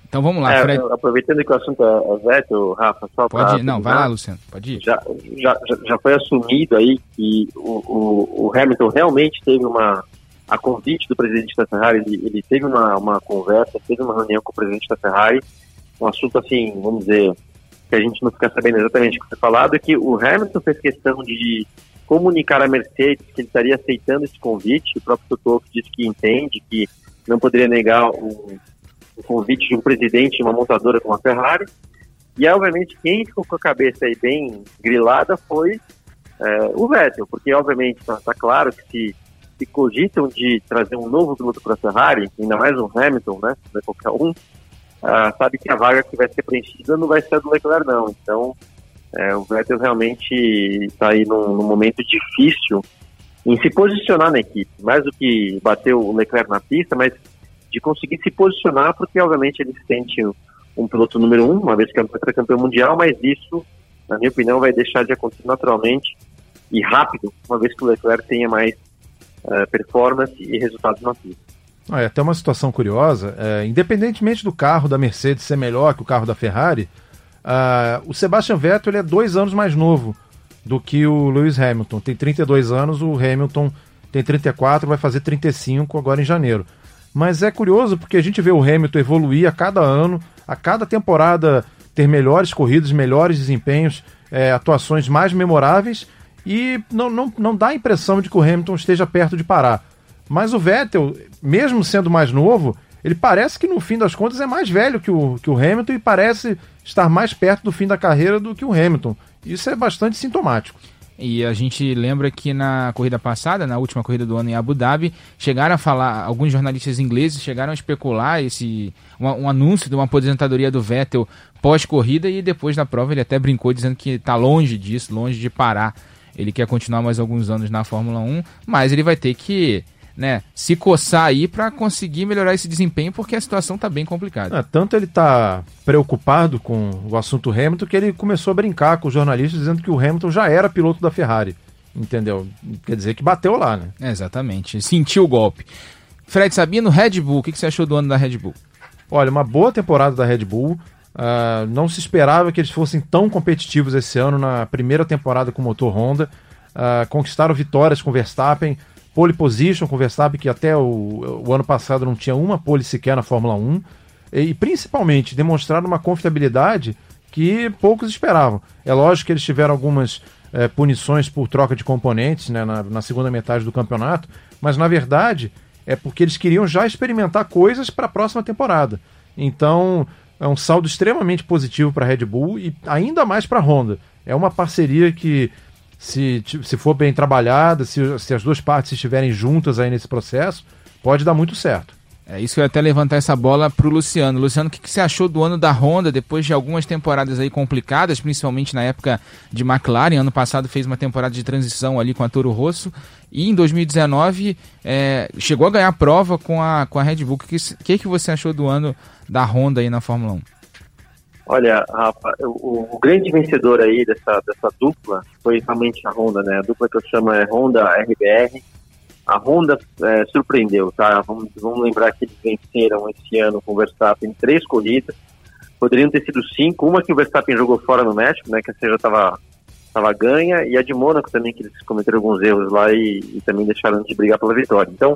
Então vamos lá, é, Fred. Aproveitando que o assunto é, é Vettel, Rafa, só Pode ir, não, vai lá, Luciano, pode ir. Já, já, já foi assumido aí que o, o, o Hamilton realmente teve uma. A convite do presidente da Ferrari, ele, ele teve uma, uma conversa, teve uma reunião com o presidente da Ferrari, um assunto assim, vamos dizer, que a gente não fica sabendo exatamente o que foi falado, é que o Hamilton fez questão de comunicar à Mercedes que ele estaria aceitando esse convite, o próprio Toto disse que entende, que não poderia negar o, o convite de um presidente de uma montadora como a Ferrari. E, obviamente, quem ficou com a cabeça aí bem grilada foi é, o Vettel, porque, obviamente, está tá claro que se, se cogitam de trazer um novo piloto para a Ferrari, ainda mais um Hamilton, né, não é qualquer um, ah, sabe que a vaga que vai ser preenchida não vai ser a do Leclerc, não. Então, é, o Vettel realmente está aí num, num momento difícil em se posicionar na equipe, mais do que bater o Leclerc na pista, mas de conseguir se posicionar, porque obviamente ele se sente um piloto número um, uma vez que é campeão mundial, mas isso, na minha opinião, vai deixar de acontecer naturalmente e rápido, uma vez que o Leclerc tenha mais uh, performance e resultados na pista. É até uma situação curiosa, é, independentemente do carro da Mercedes ser melhor que o carro da Ferrari, uh, o Sebastian Vettel é dois anos mais novo do que o Lewis Hamilton. Tem 32 anos, o Hamilton tem 34, vai fazer 35 agora em janeiro. Mas é curioso porque a gente vê o Hamilton evoluir a cada ano, a cada temporada ter melhores corridas, melhores desempenhos, é, atuações mais memoráveis e não, não, não dá a impressão de que o Hamilton esteja perto de parar. Mas o Vettel, mesmo sendo mais novo, ele parece que no fim das contas é mais velho que o, que o Hamilton e parece estar mais perto do fim da carreira do que o Hamilton. Isso é bastante sintomático. E a gente lembra que na corrida passada, na última corrida do ano em Abu Dhabi, chegaram a falar, alguns jornalistas ingleses chegaram a especular esse um, um anúncio de uma aposentadoria do Vettel pós-corrida e depois da prova ele até brincou dizendo que está longe disso, longe de parar. Ele quer continuar mais alguns anos na Fórmula 1, mas ele vai ter que né, se coçar aí para conseguir melhorar esse desempenho, porque a situação está bem complicada. É, tanto ele está preocupado com o assunto Hamilton que ele começou a brincar com os jornalistas dizendo que o Hamilton já era piloto da Ferrari. Entendeu? Quer dizer que bateu lá, né? É, exatamente. Sentiu o golpe. Fred Sabino, Red Bull, o que, que você achou do ano da Red Bull? Olha, uma boa temporada da Red Bull. Uh, não se esperava que eles fossem tão competitivos esse ano na primeira temporada com o motor Honda. Uh, conquistaram vitórias com Verstappen, pole position com Verstappen, que até o, o ano passado não tinha uma pole sequer na Fórmula 1, e principalmente demonstraram uma confiabilidade que poucos esperavam. É lógico que eles tiveram algumas é, punições por troca de componentes né, na, na, segunda metade do campeonato, mas na verdade é porque eles queriam já experimentar coisas para a próxima temporada. Então é um saldo extremamente positivo para a Red Bull e ainda mais para a Honda. É uma parceria que se, se for bem trabalhada, se, se as duas partes estiverem juntas aí nesse processo, pode dar muito certo. É isso que eu ia até levantar essa bola para o Luciano. Luciano, o que, que, você achou do ano da Honda depois de algumas temporadas aí complicadas, principalmente na época de McLaren? Ano passado fez uma temporada de transição ali com a Toro Rosso e em 2019 é, chegou a ganhar prova com a, com a Red Bull. O que, que, que você achou do ano da Honda aí na Fórmula 1? Olha, Rafa, o, o, grande vencedor aí dessa, dessa dupla foi realmente a Honda, né? A dupla que eu chamo é Honda RBR. A Honda é, surpreendeu, tá? Vamos, vamos lembrar que eles venceram esse ano com o Verstappen três corridas. Poderiam ter sido cinco. Uma que o Verstappen jogou fora no México, né? Que a já estava tava ganha. E a de Mônaco também, que eles cometeram alguns erros lá e, e também deixaram de brigar pela vitória. Então,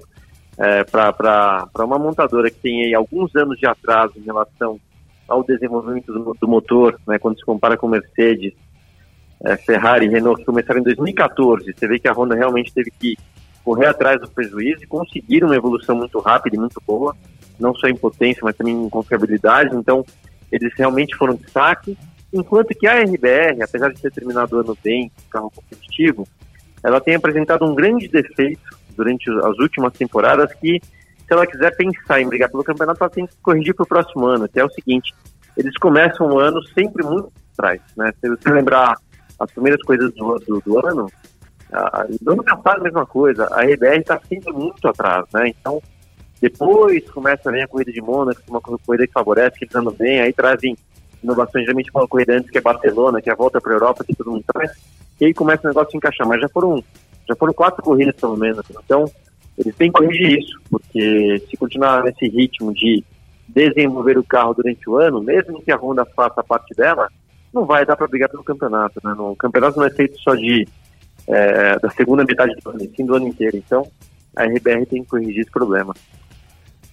é, para uma montadora que tem aí alguns anos de atraso em relação ao desenvolvimento do, do motor, né, quando se compara com Mercedes, é, Ferrari e Renault, que começaram em 2014, você vê que a Honda realmente teve que correr atrás do prejuízo e conseguir uma evolução muito rápida e muito boa, não só em potência, mas também em confiabilidade. Então, eles realmente foram destaque. Enquanto que a RBR, apesar de ter terminado o ano bem, carro competitivo, ela tem apresentado um grande defeito durante as últimas temporadas que se ela quiser pensar em brigar pelo campeonato, ela tem que corrigir para o próximo ano, que é o seguinte, eles começam o ano sempre muito atrás, né? Se você lembrar as primeiras coisas do, do, do ano, a, do ano passado a mesma coisa, a RBR está sempre muito atrás, né? Então, depois começa a vir a corrida de Mônaco, uma corrida que favorece, que eles andam bem, aí trazem inovações, geralmente uma corrida antes que é Barcelona, que é a volta para a Europa, que todo mundo traz, e aí começa o negócio a encaixar, mas já foram, já foram quatro corridas pelo menos, então eles têm que corrigir isso, porque se continuar nesse ritmo de desenvolver o carro durante o ano, mesmo que a Honda faça parte dela, não vai dar para brigar pelo campeonato. Né? No, o campeonato não é feito só de é, da segunda metade do ano, sim do ano inteiro. Então, a RBR tem que corrigir esse problema.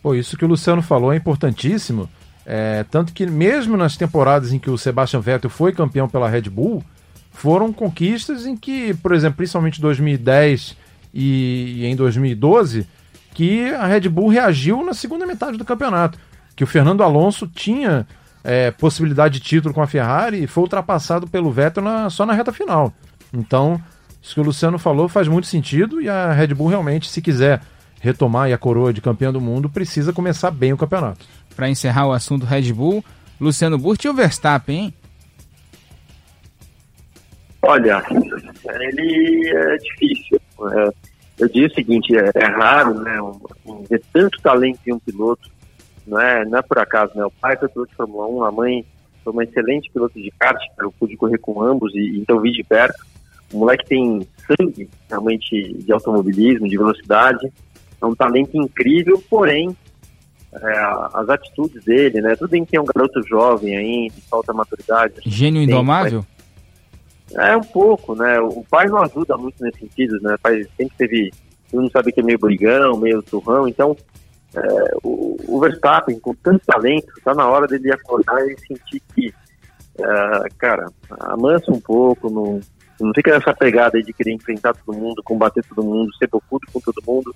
Pô, isso que o Luciano falou é importantíssimo. É, tanto que mesmo nas temporadas em que o Sebastian Vettel foi campeão pela Red Bull, foram conquistas em que, por exemplo, principalmente 2010 e, e em 2012 que a Red Bull reagiu na segunda metade do campeonato. Que o Fernando Alonso tinha é, possibilidade de título com a Ferrari e foi ultrapassado pelo Vettel na, só na reta final. Então, isso que o Luciano falou faz muito sentido e a Red Bull realmente, se quiser retomar a coroa de campeão do mundo, precisa começar bem o campeonato. Para encerrar o assunto Red Bull, Luciano Burti e o Verstappen, hein? Olha, ele é difícil. É, eu digo o seguinte, é, é raro, né, ver tanto talento em um piloto, não é, não é por acaso, né, o pai foi piloto de Fórmula 1, a mãe foi uma excelente piloto de kart, eu pude correr com ambos e então vi de perto, o moleque tem sangue realmente de automobilismo, de velocidade, é um talento incrível, porém é, as atitudes dele, né? Tudo bem que é um garoto jovem ainda, falta maturidade. Gênio indomável? É um pouco, né? O pai não ajuda muito nesse sentido, né? O pai sempre teve, todo mundo sabe que é meio brigão, meio turrão, então é, o, o, Verstappen, com tanto talento, tá na hora dele acordar e sentir que, é, cara, amansa um pouco, não, não fica nessa pegada aí de querer enfrentar todo mundo, combater todo mundo, ser bocudo com todo mundo,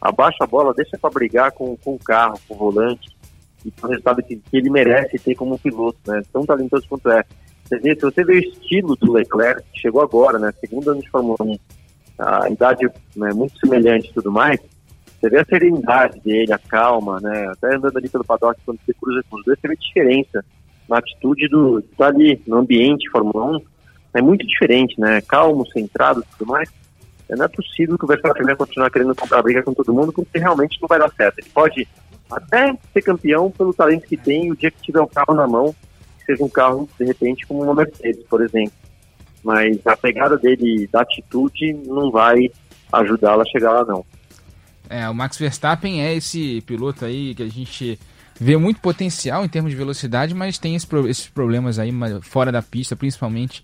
abaixa a bola, deixa para brigar com, com o carro, com o volante, e o resultado que, que ele merece ter como piloto, né? Tão talentoso quanto é. Você vê, se você vê o estilo do Leclerc, que chegou agora, né? Segundo ano de Fórmula 1, a idade né, muito semelhante e tudo mais, você vê a serenidade dele, a calma, né? Até andando ali pelo paddock, quando você cruza com os dois, você vê diferença na atitude do estar tá ali no ambiente Fórmula 1. É muito diferente, né? Calmo, centrado tudo mais. Não é possível que o Verstappen vai continuar querendo comprar briga com todo mundo, porque realmente não vai dar certo. Ele pode até ser campeão pelo talento que tem o dia que tiver um carro na mão, seja um carro, de repente, como uma Mercedes, por exemplo. Mas a pegada dele da atitude não vai ajudá-la a chegar lá, não. É, o Max Verstappen é esse piloto aí que a gente vê muito potencial em termos de velocidade, mas tem esses problemas aí fora da pista, principalmente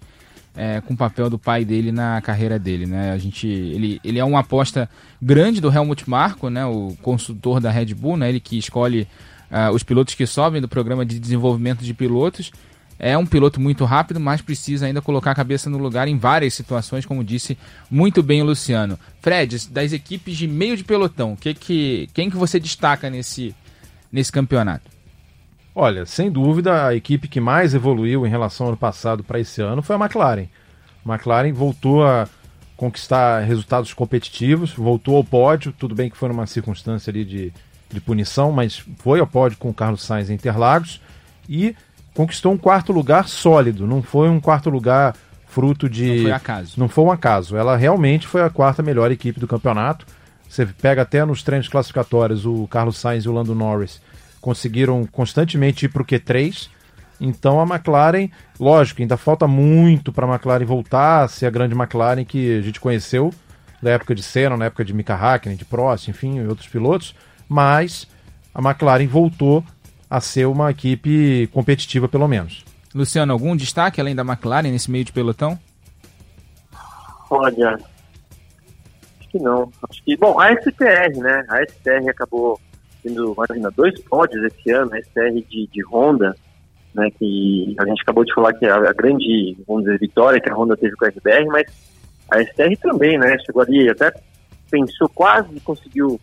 é, com o papel do pai dele na carreira dele, né? A gente, ele, ele é uma aposta grande do Helmut Marko, né? O consultor da Red Bull, né? Ele que escolhe uh, os pilotos que sobem do programa de desenvolvimento de pilotos. É um piloto muito rápido, mas precisa ainda colocar a cabeça no lugar em várias situações, como disse muito bem o Luciano. Fred, das equipes de meio de pelotão, que, que, quem que você destaca nesse, nesse campeonato? Olha, sem dúvida, a equipe que mais evoluiu em relação ao ano passado para esse ano foi a McLaren. A McLaren voltou a conquistar resultados competitivos, voltou ao pódio, tudo bem que foi numa circunstância ali de, de punição, mas foi ao pódio com o Carlos Sainz em Interlagos e conquistou um quarto lugar sólido, não foi um quarto lugar fruto de. Não foi acaso. Não foi um acaso. Ela realmente foi a quarta melhor equipe do campeonato. Você pega até nos treinos classificatórios o Carlos Sainz e o Lando Norris conseguiram constantemente ir para o Q3. Então a McLaren, lógico, ainda falta muito para a McLaren voltar a ser a grande McLaren que a gente conheceu na época de Senna, na época de Mika Hakkinen, de Prost, enfim, outros pilotos, mas a McLaren voltou a ser uma equipe competitiva pelo menos. Luciano, algum destaque além da McLaren nesse meio de pelotão? Olha, acho que não. Acho que, bom, a STR, né? A STR acabou tendo, imagina, dois pódios esse ano, a STR de, de Honda, né, que a gente acabou de falar que a, a, grande, vamos dizer, vitória que a Honda teve com a RBR, mas a STR também, né, chegou ali, até pensou, quase conseguiu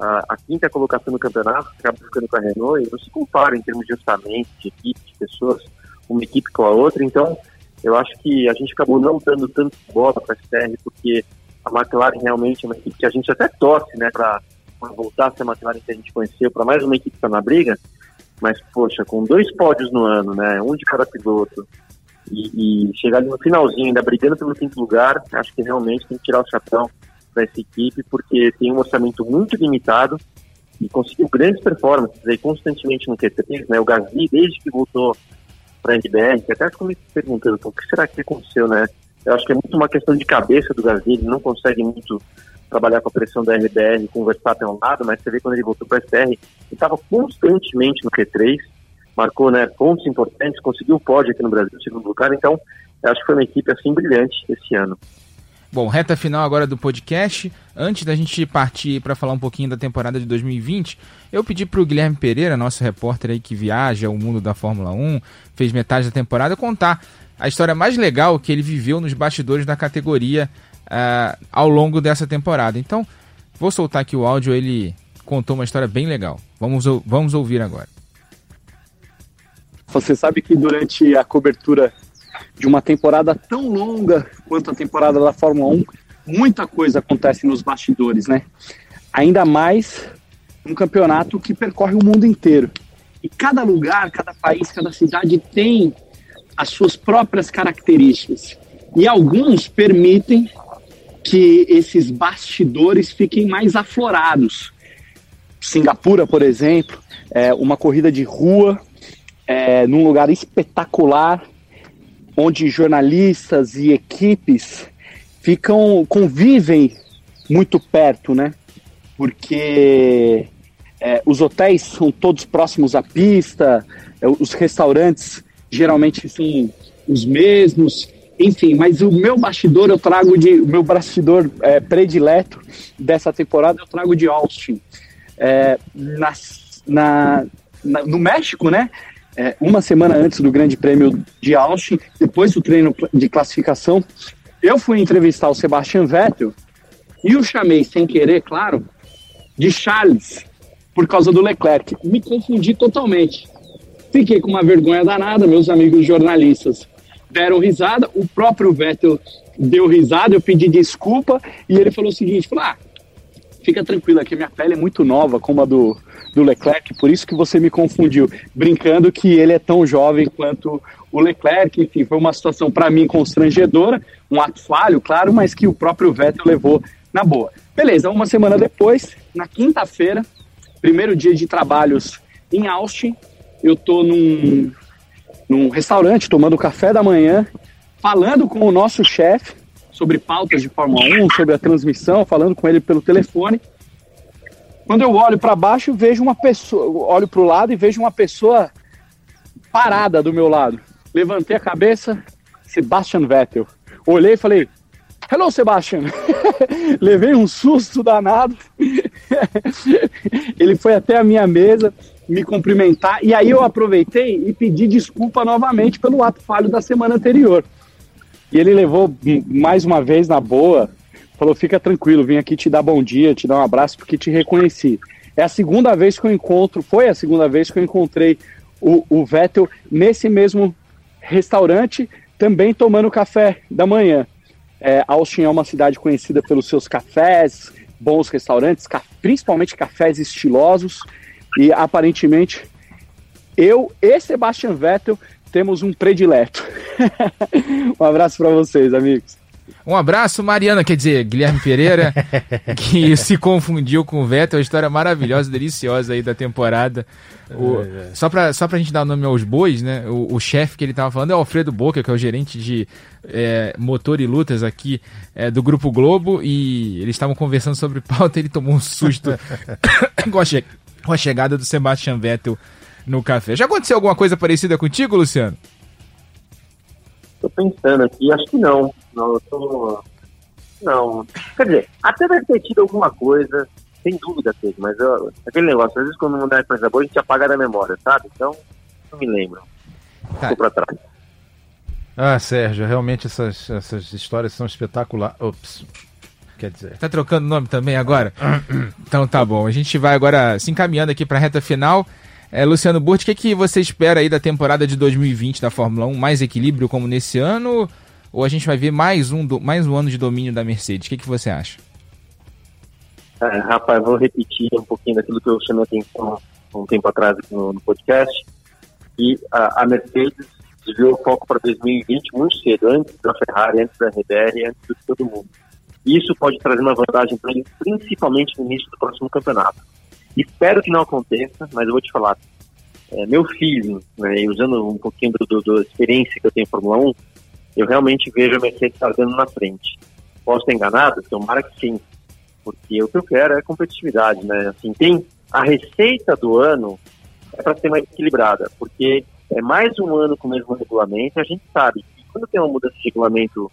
a, a quinta colocação no campeonato, acabou ficando com a Renault, e não se compara em termos de orçamento, de equipe, de pessoas, uma equipe com a outra, então eu acho que a gente acabou não dando tanto bola para a STR, porque a McLaren realmente é uma equipe que a gente até torce, né, para voltar a ser a McLaren que a gente conheceu, para mais uma equipe que está na briga, mas, poxa, com dois pódios no ano, né, um de cada piloto, e, e chegar ali no finalzinho, ainda brigando pelo quinto lugar, acho que realmente tem que tirar o chapéu para essa equipe, porque tem um orçamento muito limitado e conseguiu grandes performances aí constantemente no Q3, né, o Gasly, desde que voltou para a RBR, que até ficou me perguntando, o que será que aconteceu, né? Eu acho que é muito uma questão de cabeça do Gasly, ele não consegue muito trabalhar com a pressão da RBR com o Verstappen ao lado, mas você vê quando ele voltou para a SR, ele estava constantemente no Q3, marcou né, pontos importantes, conseguiu o pódio aqui no Brasil, segundo lugar, então acho que foi uma equipe assim brilhante esse ano. Bom, reta final agora do podcast. Antes da gente partir para falar um pouquinho da temporada de 2020, eu pedi para o Guilherme Pereira, nosso repórter aí que viaja o mundo da Fórmula 1, fez metade da temporada, contar a história mais legal que ele viveu nos bastidores da categoria uh, ao longo dessa temporada. Então, vou soltar aqui o áudio, ele contou uma história bem legal. Vamos, vamos ouvir agora. Você sabe que durante a cobertura de uma temporada tão longa quanto a temporada da Fórmula 1, muita coisa acontece nos bastidores, né? Ainda mais um campeonato que percorre o mundo inteiro. E cada lugar, cada país, cada cidade tem as suas próprias características. E alguns permitem que esses bastidores fiquem mais aflorados. Singapura, por exemplo, é uma corrida de rua é, num lugar espetacular, onde jornalistas e equipes ficam convivem muito perto, né? Porque é, os hotéis são todos próximos à pista, é, os restaurantes geralmente são os mesmos, enfim, mas o meu bastidor eu trago de. O meu bastidor é, predileto dessa temporada eu trago de Austin. É, na, na, na, no México, né? É, uma semana antes do Grande Prêmio de Austin, depois do treino de classificação, eu fui entrevistar o Sebastian Vettel e o chamei, sem querer, claro, de Charles, por causa do Leclerc. Me confundi totalmente. Fiquei com uma vergonha danada, meus amigos jornalistas deram risada, o próprio Vettel deu risada, eu pedi desculpa e ele falou o seguinte, falou, ah, fica tranquilo aqui, minha pele é muito nova, como a do, do Leclerc, por isso que você me confundiu, brincando que ele é tão jovem quanto o Leclerc, enfim, foi uma situação para mim constrangedora, um ato falho, claro, mas que o próprio Vettel levou na boa. Beleza, uma semana depois, na quinta-feira, primeiro dia de trabalhos em Austin, eu tô num, num restaurante tomando café da manhã, falando com o nosso chefe sobre pautas de Fórmula 1, sobre a transmissão, falando com ele pelo telefone. Quando eu olho para baixo, vejo uma pessoa, olho para o lado e vejo uma pessoa parada do meu lado. Levantei a cabeça, Sebastian Vettel. Olhei e falei: Hello, Sebastian. <laughs> Levei um susto danado. <laughs> Ele foi até a minha mesa me cumprimentar e aí eu aproveitei e pedi desculpa novamente pelo ato falho da semana anterior. E ele levou mais uma vez na boa, falou: fica tranquilo, vim aqui te dar bom dia, te dar um abraço porque te reconheci. É a segunda vez que eu encontro, foi a segunda vez que eu encontrei o, o Vettel nesse mesmo restaurante, também tomando café da manhã. É, Austin é uma cidade conhecida pelos seus cafés, bons restaurantes, ca principalmente cafés estilosos, e aparentemente eu e Sebastian Vettel temos um predileto. <laughs> um abraço para vocês, amigos. Um abraço, Mariana, quer dizer, Guilherme Pereira, <laughs> que se confundiu com o Vettel, uma história maravilhosa, deliciosa aí da temporada. O, é, é. Só, pra, só pra gente dar o nome aos bois, né? O, o chefe que ele tava falando é o Alfredo Boca, que é o gerente de é, motor e lutas aqui é, do Grupo Globo, e eles estavam conversando sobre pauta e ele tomou um susto com, a che com a chegada do Sebastian Vettel no café. Já aconteceu alguma coisa parecida contigo, Luciano? Tô pensando aqui, acho que não. Não, eu tô. Não. Quer dizer, até deve ter tido alguma coisa, sem dúvida teve, mas eu, aquele negócio, às vezes quando não dá coisa boa, a gente apaga da memória, sabe? Então, não me lembro. Tá. Ficou pra trás. Ah, Sérgio, realmente essas, essas histórias são espetaculares. Ops. Quer dizer. Tá trocando nome também agora? então tá bom. A gente vai agora se encaminhando aqui pra reta final. É, Luciano Burti, o que, que você espera aí da temporada de 2020 da Fórmula 1? Mais equilíbrio como nesse ano? Ou a gente vai ver mais um, do, mais um ano de domínio da Mercedes? O que, que você acha? É, rapaz, vou repetir um pouquinho daquilo que eu chamei atenção um tempo atrás aqui no, no podcast. E a, a Mercedes desviou o foco para 2020 muito cedo, antes da Ferrari, antes da RBR, antes de todo mundo. Isso pode trazer uma vantagem para eles, principalmente no início do próximo campeonato. Espero que não aconteça, mas eu vou te falar. É, meu feeling, né, usando um pouquinho da experiência que eu tenho em Fórmula 1, eu realmente vejo a Mercedes largando na frente. Posso estar enganado? Tomara que sim. Porque o que eu quero é competitividade, né? Assim, tem a receita do ano é para ser mais equilibrada, porque é mais um ano com o mesmo regulamento, e a gente sabe que quando tem uma mudança de regulamento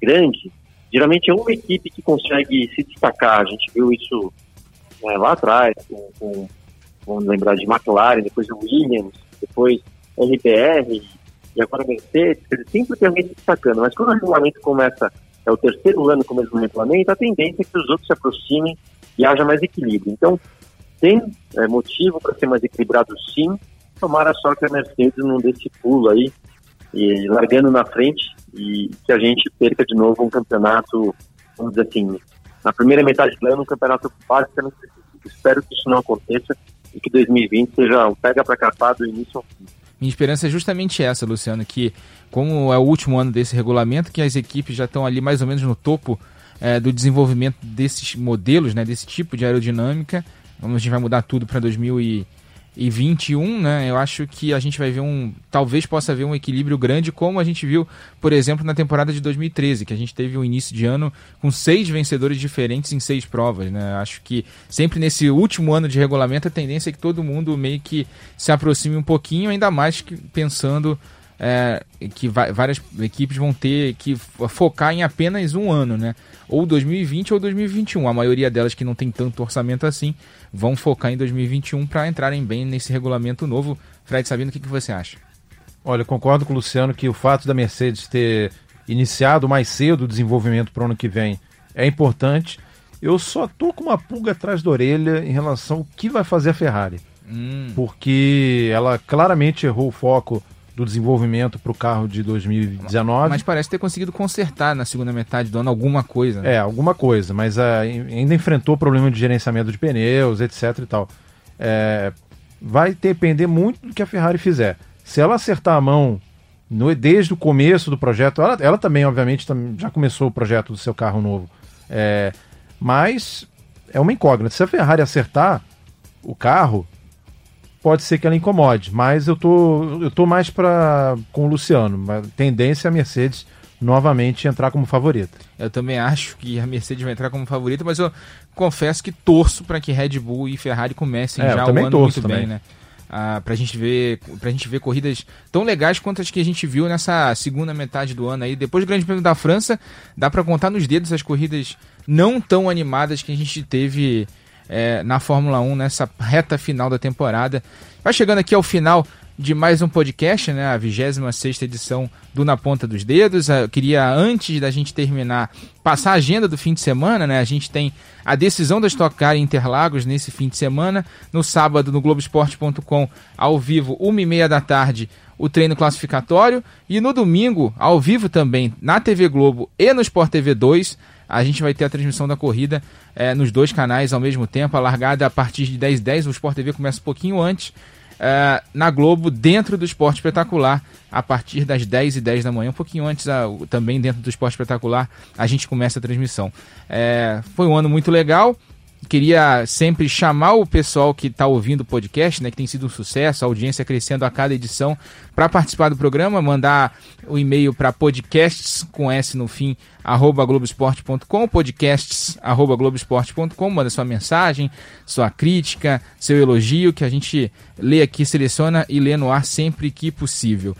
grande, geralmente é uma equipe que consegue se destacar. A gente viu isso né, lá atrás, com, com, vamos lembrar de McLaren, depois o Williams, depois RBR e agora Mercedes, sempre tem alguém se destacando, mas quando o regulamento começa, é o terceiro ano com o mesmo regulamento, a tendência é que os outros se aproximem e haja mais equilíbrio. Então, tem é, motivo para ser mais equilibrado sim, tomara só que a Mercedes não dê esse pulo aí, e largando na frente, e que a gente perca de novo um campeonato, vamos dizer assim, na primeira metade do ano, um campeonato basicamente Espero que isso não aconteça e que 2020 seja um pega para capar do início ao fim. Minha esperança é justamente essa, Luciano, que como é o último ano desse regulamento, que as equipes já estão ali mais ou menos no topo é, do desenvolvimento desses modelos, né, desse tipo de aerodinâmica. A gente vai mudar tudo para 2020 e 21, né? Eu acho que a gente vai ver um. Talvez possa haver um equilíbrio grande, como a gente viu, por exemplo, na temporada de 2013, que a gente teve um início de ano com seis vencedores diferentes em seis provas, né? Acho que sempre nesse último ano de regulamento a tendência é que todo mundo meio que se aproxime um pouquinho, ainda mais que pensando é, que várias equipes vão ter que focar em apenas um ano, né? Ou 2020 ou 2021. A maioria delas que não tem tanto orçamento assim vão focar em 2021 para entrarem bem nesse regulamento novo. Fred, sabendo o que, que você acha? Olha, concordo com o Luciano que o fato da Mercedes ter iniciado mais cedo o desenvolvimento para o ano que vem é importante. Eu só tô com uma pulga atrás da orelha em relação ao que vai fazer a Ferrari. Hum. Porque ela claramente errou o foco do desenvolvimento para o carro de 2019. Mas parece ter conseguido consertar na segunda metade do ano alguma coisa. Né? É, alguma coisa, mas uh, ainda enfrentou problema de gerenciamento de pneus, etc e tal. É, vai depender muito do que a Ferrari fizer. Se ela acertar a mão no, desde o começo do projeto, ela, ela também, obviamente, já começou o projeto do seu carro novo. É, mas é uma incógnita. Se a Ferrari acertar o carro, pode ser que ela incomode. Mas eu tô, eu tô mais para com o Luciano. A tendência é a Mercedes novamente entrar como favorita. Eu também acho que a Mercedes vai entrar como favorita, mas eu confesso que torço para que Red Bull e Ferrari comecem é, já o ano muito também. bem, né? Ah, pra gente ver pra gente ver corridas tão legais quanto as que a gente viu nessa segunda metade do ano aí. Depois do Grande Prêmio da França, dá para contar nos dedos as corridas não tão animadas que a gente teve é, na Fórmula 1 nessa reta final da temporada. Vai chegando aqui ao final de mais um podcast, né, a 26 edição do Na Ponta dos Dedos. Eu queria, antes da gente terminar, passar a agenda do fim de semana. Né? A gente tem a decisão da Stock Car em Interlagos nesse fim de semana. No sábado, no Globoesporte.com, ao vivo, 1h30 da tarde, o treino classificatório. E no domingo, ao vivo também, na TV Globo e no Sport TV 2, a gente vai ter a transmissão da corrida é, nos dois canais ao mesmo tempo. A largada a partir de 10h10, 10, o Sport TV começa um pouquinho antes uh, na Globo, dentro do Esporte Espetacular, a partir das 10 e 10 da manhã, um pouquinho antes, uh, também dentro do Esporte Espetacular, a gente começa a transmissão. Uh, foi um ano muito legal. Queria sempre chamar o pessoal que está ouvindo o podcast, né, que tem sido um sucesso, a audiência crescendo a cada edição, para participar do programa, mandar o e-mail para podcasts com S no fim, arroba globesport.com, podcasts arroba globesport.com, manda sua mensagem, sua crítica, seu elogio, que a gente lê aqui, seleciona e lê no ar sempre que possível.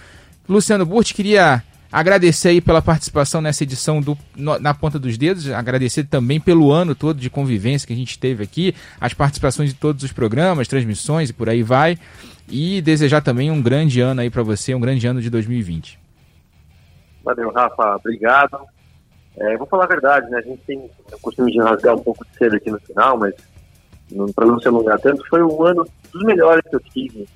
Luciano Burti, queria Agradecer aí pela participação nessa edição do Na Ponta dos Dedos, agradecer também pelo ano todo de convivência que a gente teve aqui, as participações de todos os programas, transmissões e por aí vai. E desejar também um grande ano aí para você, um grande ano de 2020. Valeu, Rafa, obrigado. É, vou falar a verdade, né? A gente tem o costume de rasgar um pouco de cedo aqui no final, mas para não se alongar tanto, foi um ano dos melhores que eu tive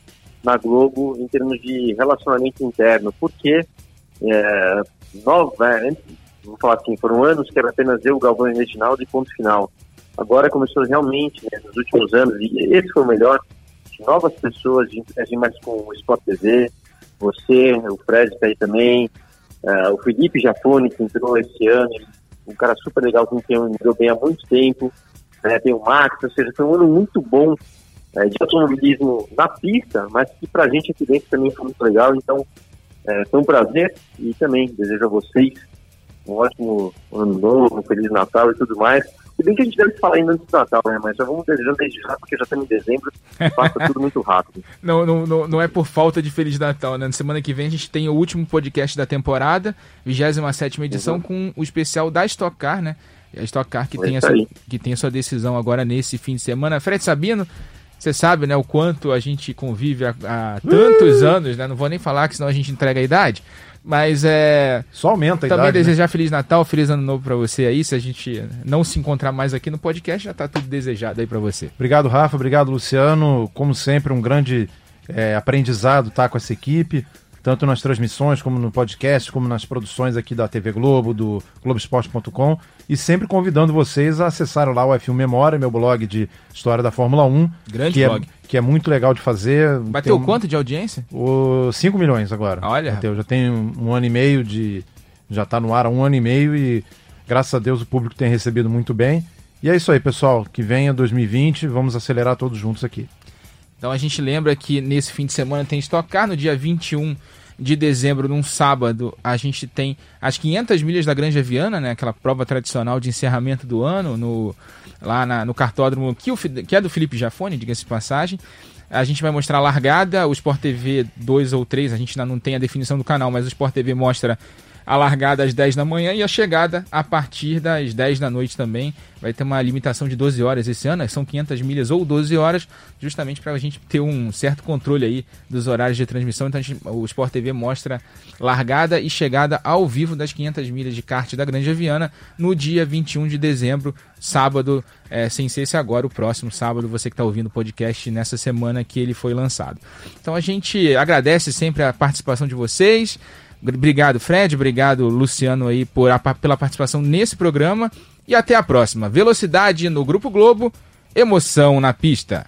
na Globo em termos de relacionamento interno, porque é, nova, né, vou falar assim, foram anos que era apenas eu, Galvão e Reginaldo e ponto final. Agora começou realmente, né, nos últimos anos, e esse foi o melhor, de novas pessoas, de interagir mais com o Sport TV, você, o Fred está aí também, uh, o Felipe Jafone, que entrou esse ano, um cara super legal eu me deu bem há muito tempo, né, tem o Max, ou seja, foi um ano muito bom é, de automobilismo na pista, mas que pra gente aqui dentro também foi muito legal, então é, foi um prazer e também desejo a vocês um ótimo ano novo, um Feliz Natal e tudo mais. Se bem que a gente deve falar ainda antes do Natal, né? Mas já vamos desejando desde já, porque já estamos em dezembro e passa <laughs> tudo muito rápido. Não, não, não, não, é por falta de Feliz Natal, né? Na semana que vem a gente tem o último podcast da temporada, 27 edição, uhum. com o especial da Stock Car, né? A Stock Car que, é tem a, sua, que tem a sua decisão agora nesse fim de semana. Fred Sabino, você sabe, né, o quanto a gente convive há, há tantos uh! anos, né? Não vou nem falar que senão a gente entrega a idade. Mas é. Só aumenta a Também idade, né? desejar né? Feliz Natal, Feliz Ano Novo para você aí. Se a gente não se encontrar mais aqui no podcast, já tá tudo desejado aí para você. Obrigado, Rafa. Obrigado, Luciano. Como sempre, um grande é, aprendizado estar tá com essa equipe tanto nas transmissões, como no podcast, como nas produções aqui da TV Globo, do Globoesporte.com, e sempre convidando vocês a acessarem lá o F1 Memória, meu blog de história da Fórmula 1. Grande que é blog. É, que é muito legal de fazer. Bateu um, quanto de audiência? O 5 milhões agora. Olha. Bateu, já tem um, um ano e meio de. Já está no ar há um ano e meio e graças a Deus o público tem recebido muito bem. E é isso aí, pessoal. Que venha 2020, vamos acelerar todos juntos aqui. Então a gente lembra que nesse fim de semana tem Stock Car, no dia 21 de dezembro, num sábado, a gente tem as 500 milhas da Granja Viana, né, aquela prova tradicional de encerramento do ano, no, lá na, no cartódromo, que, o, que é do Felipe Jafone, diga-se de passagem. A gente vai mostrar a largada, o Sport TV 2 ou 3, a gente ainda não tem a definição do canal, mas o Sport TV mostra a largada às 10 da manhã e a chegada a partir das 10 da noite também. Vai ter uma limitação de 12 horas esse ano, são 500 milhas ou 12 horas, justamente para a gente ter um certo controle aí dos horários de transmissão. Então gente, o Sport TV mostra largada e chegada ao vivo das 500 milhas de kart da Grande Aviana no dia 21 de dezembro, sábado, é, sem ser esse agora, o próximo sábado, você que está ouvindo o podcast nessa semana que ele foi lançado. Então a gente agradece sempre a participação de vocês. Obrigado, Fred. Obrigado, Luciano, aí, por a, pela participação nesse programa. E até a próxima. Velocidade no Grupo Globo, emoção na pista.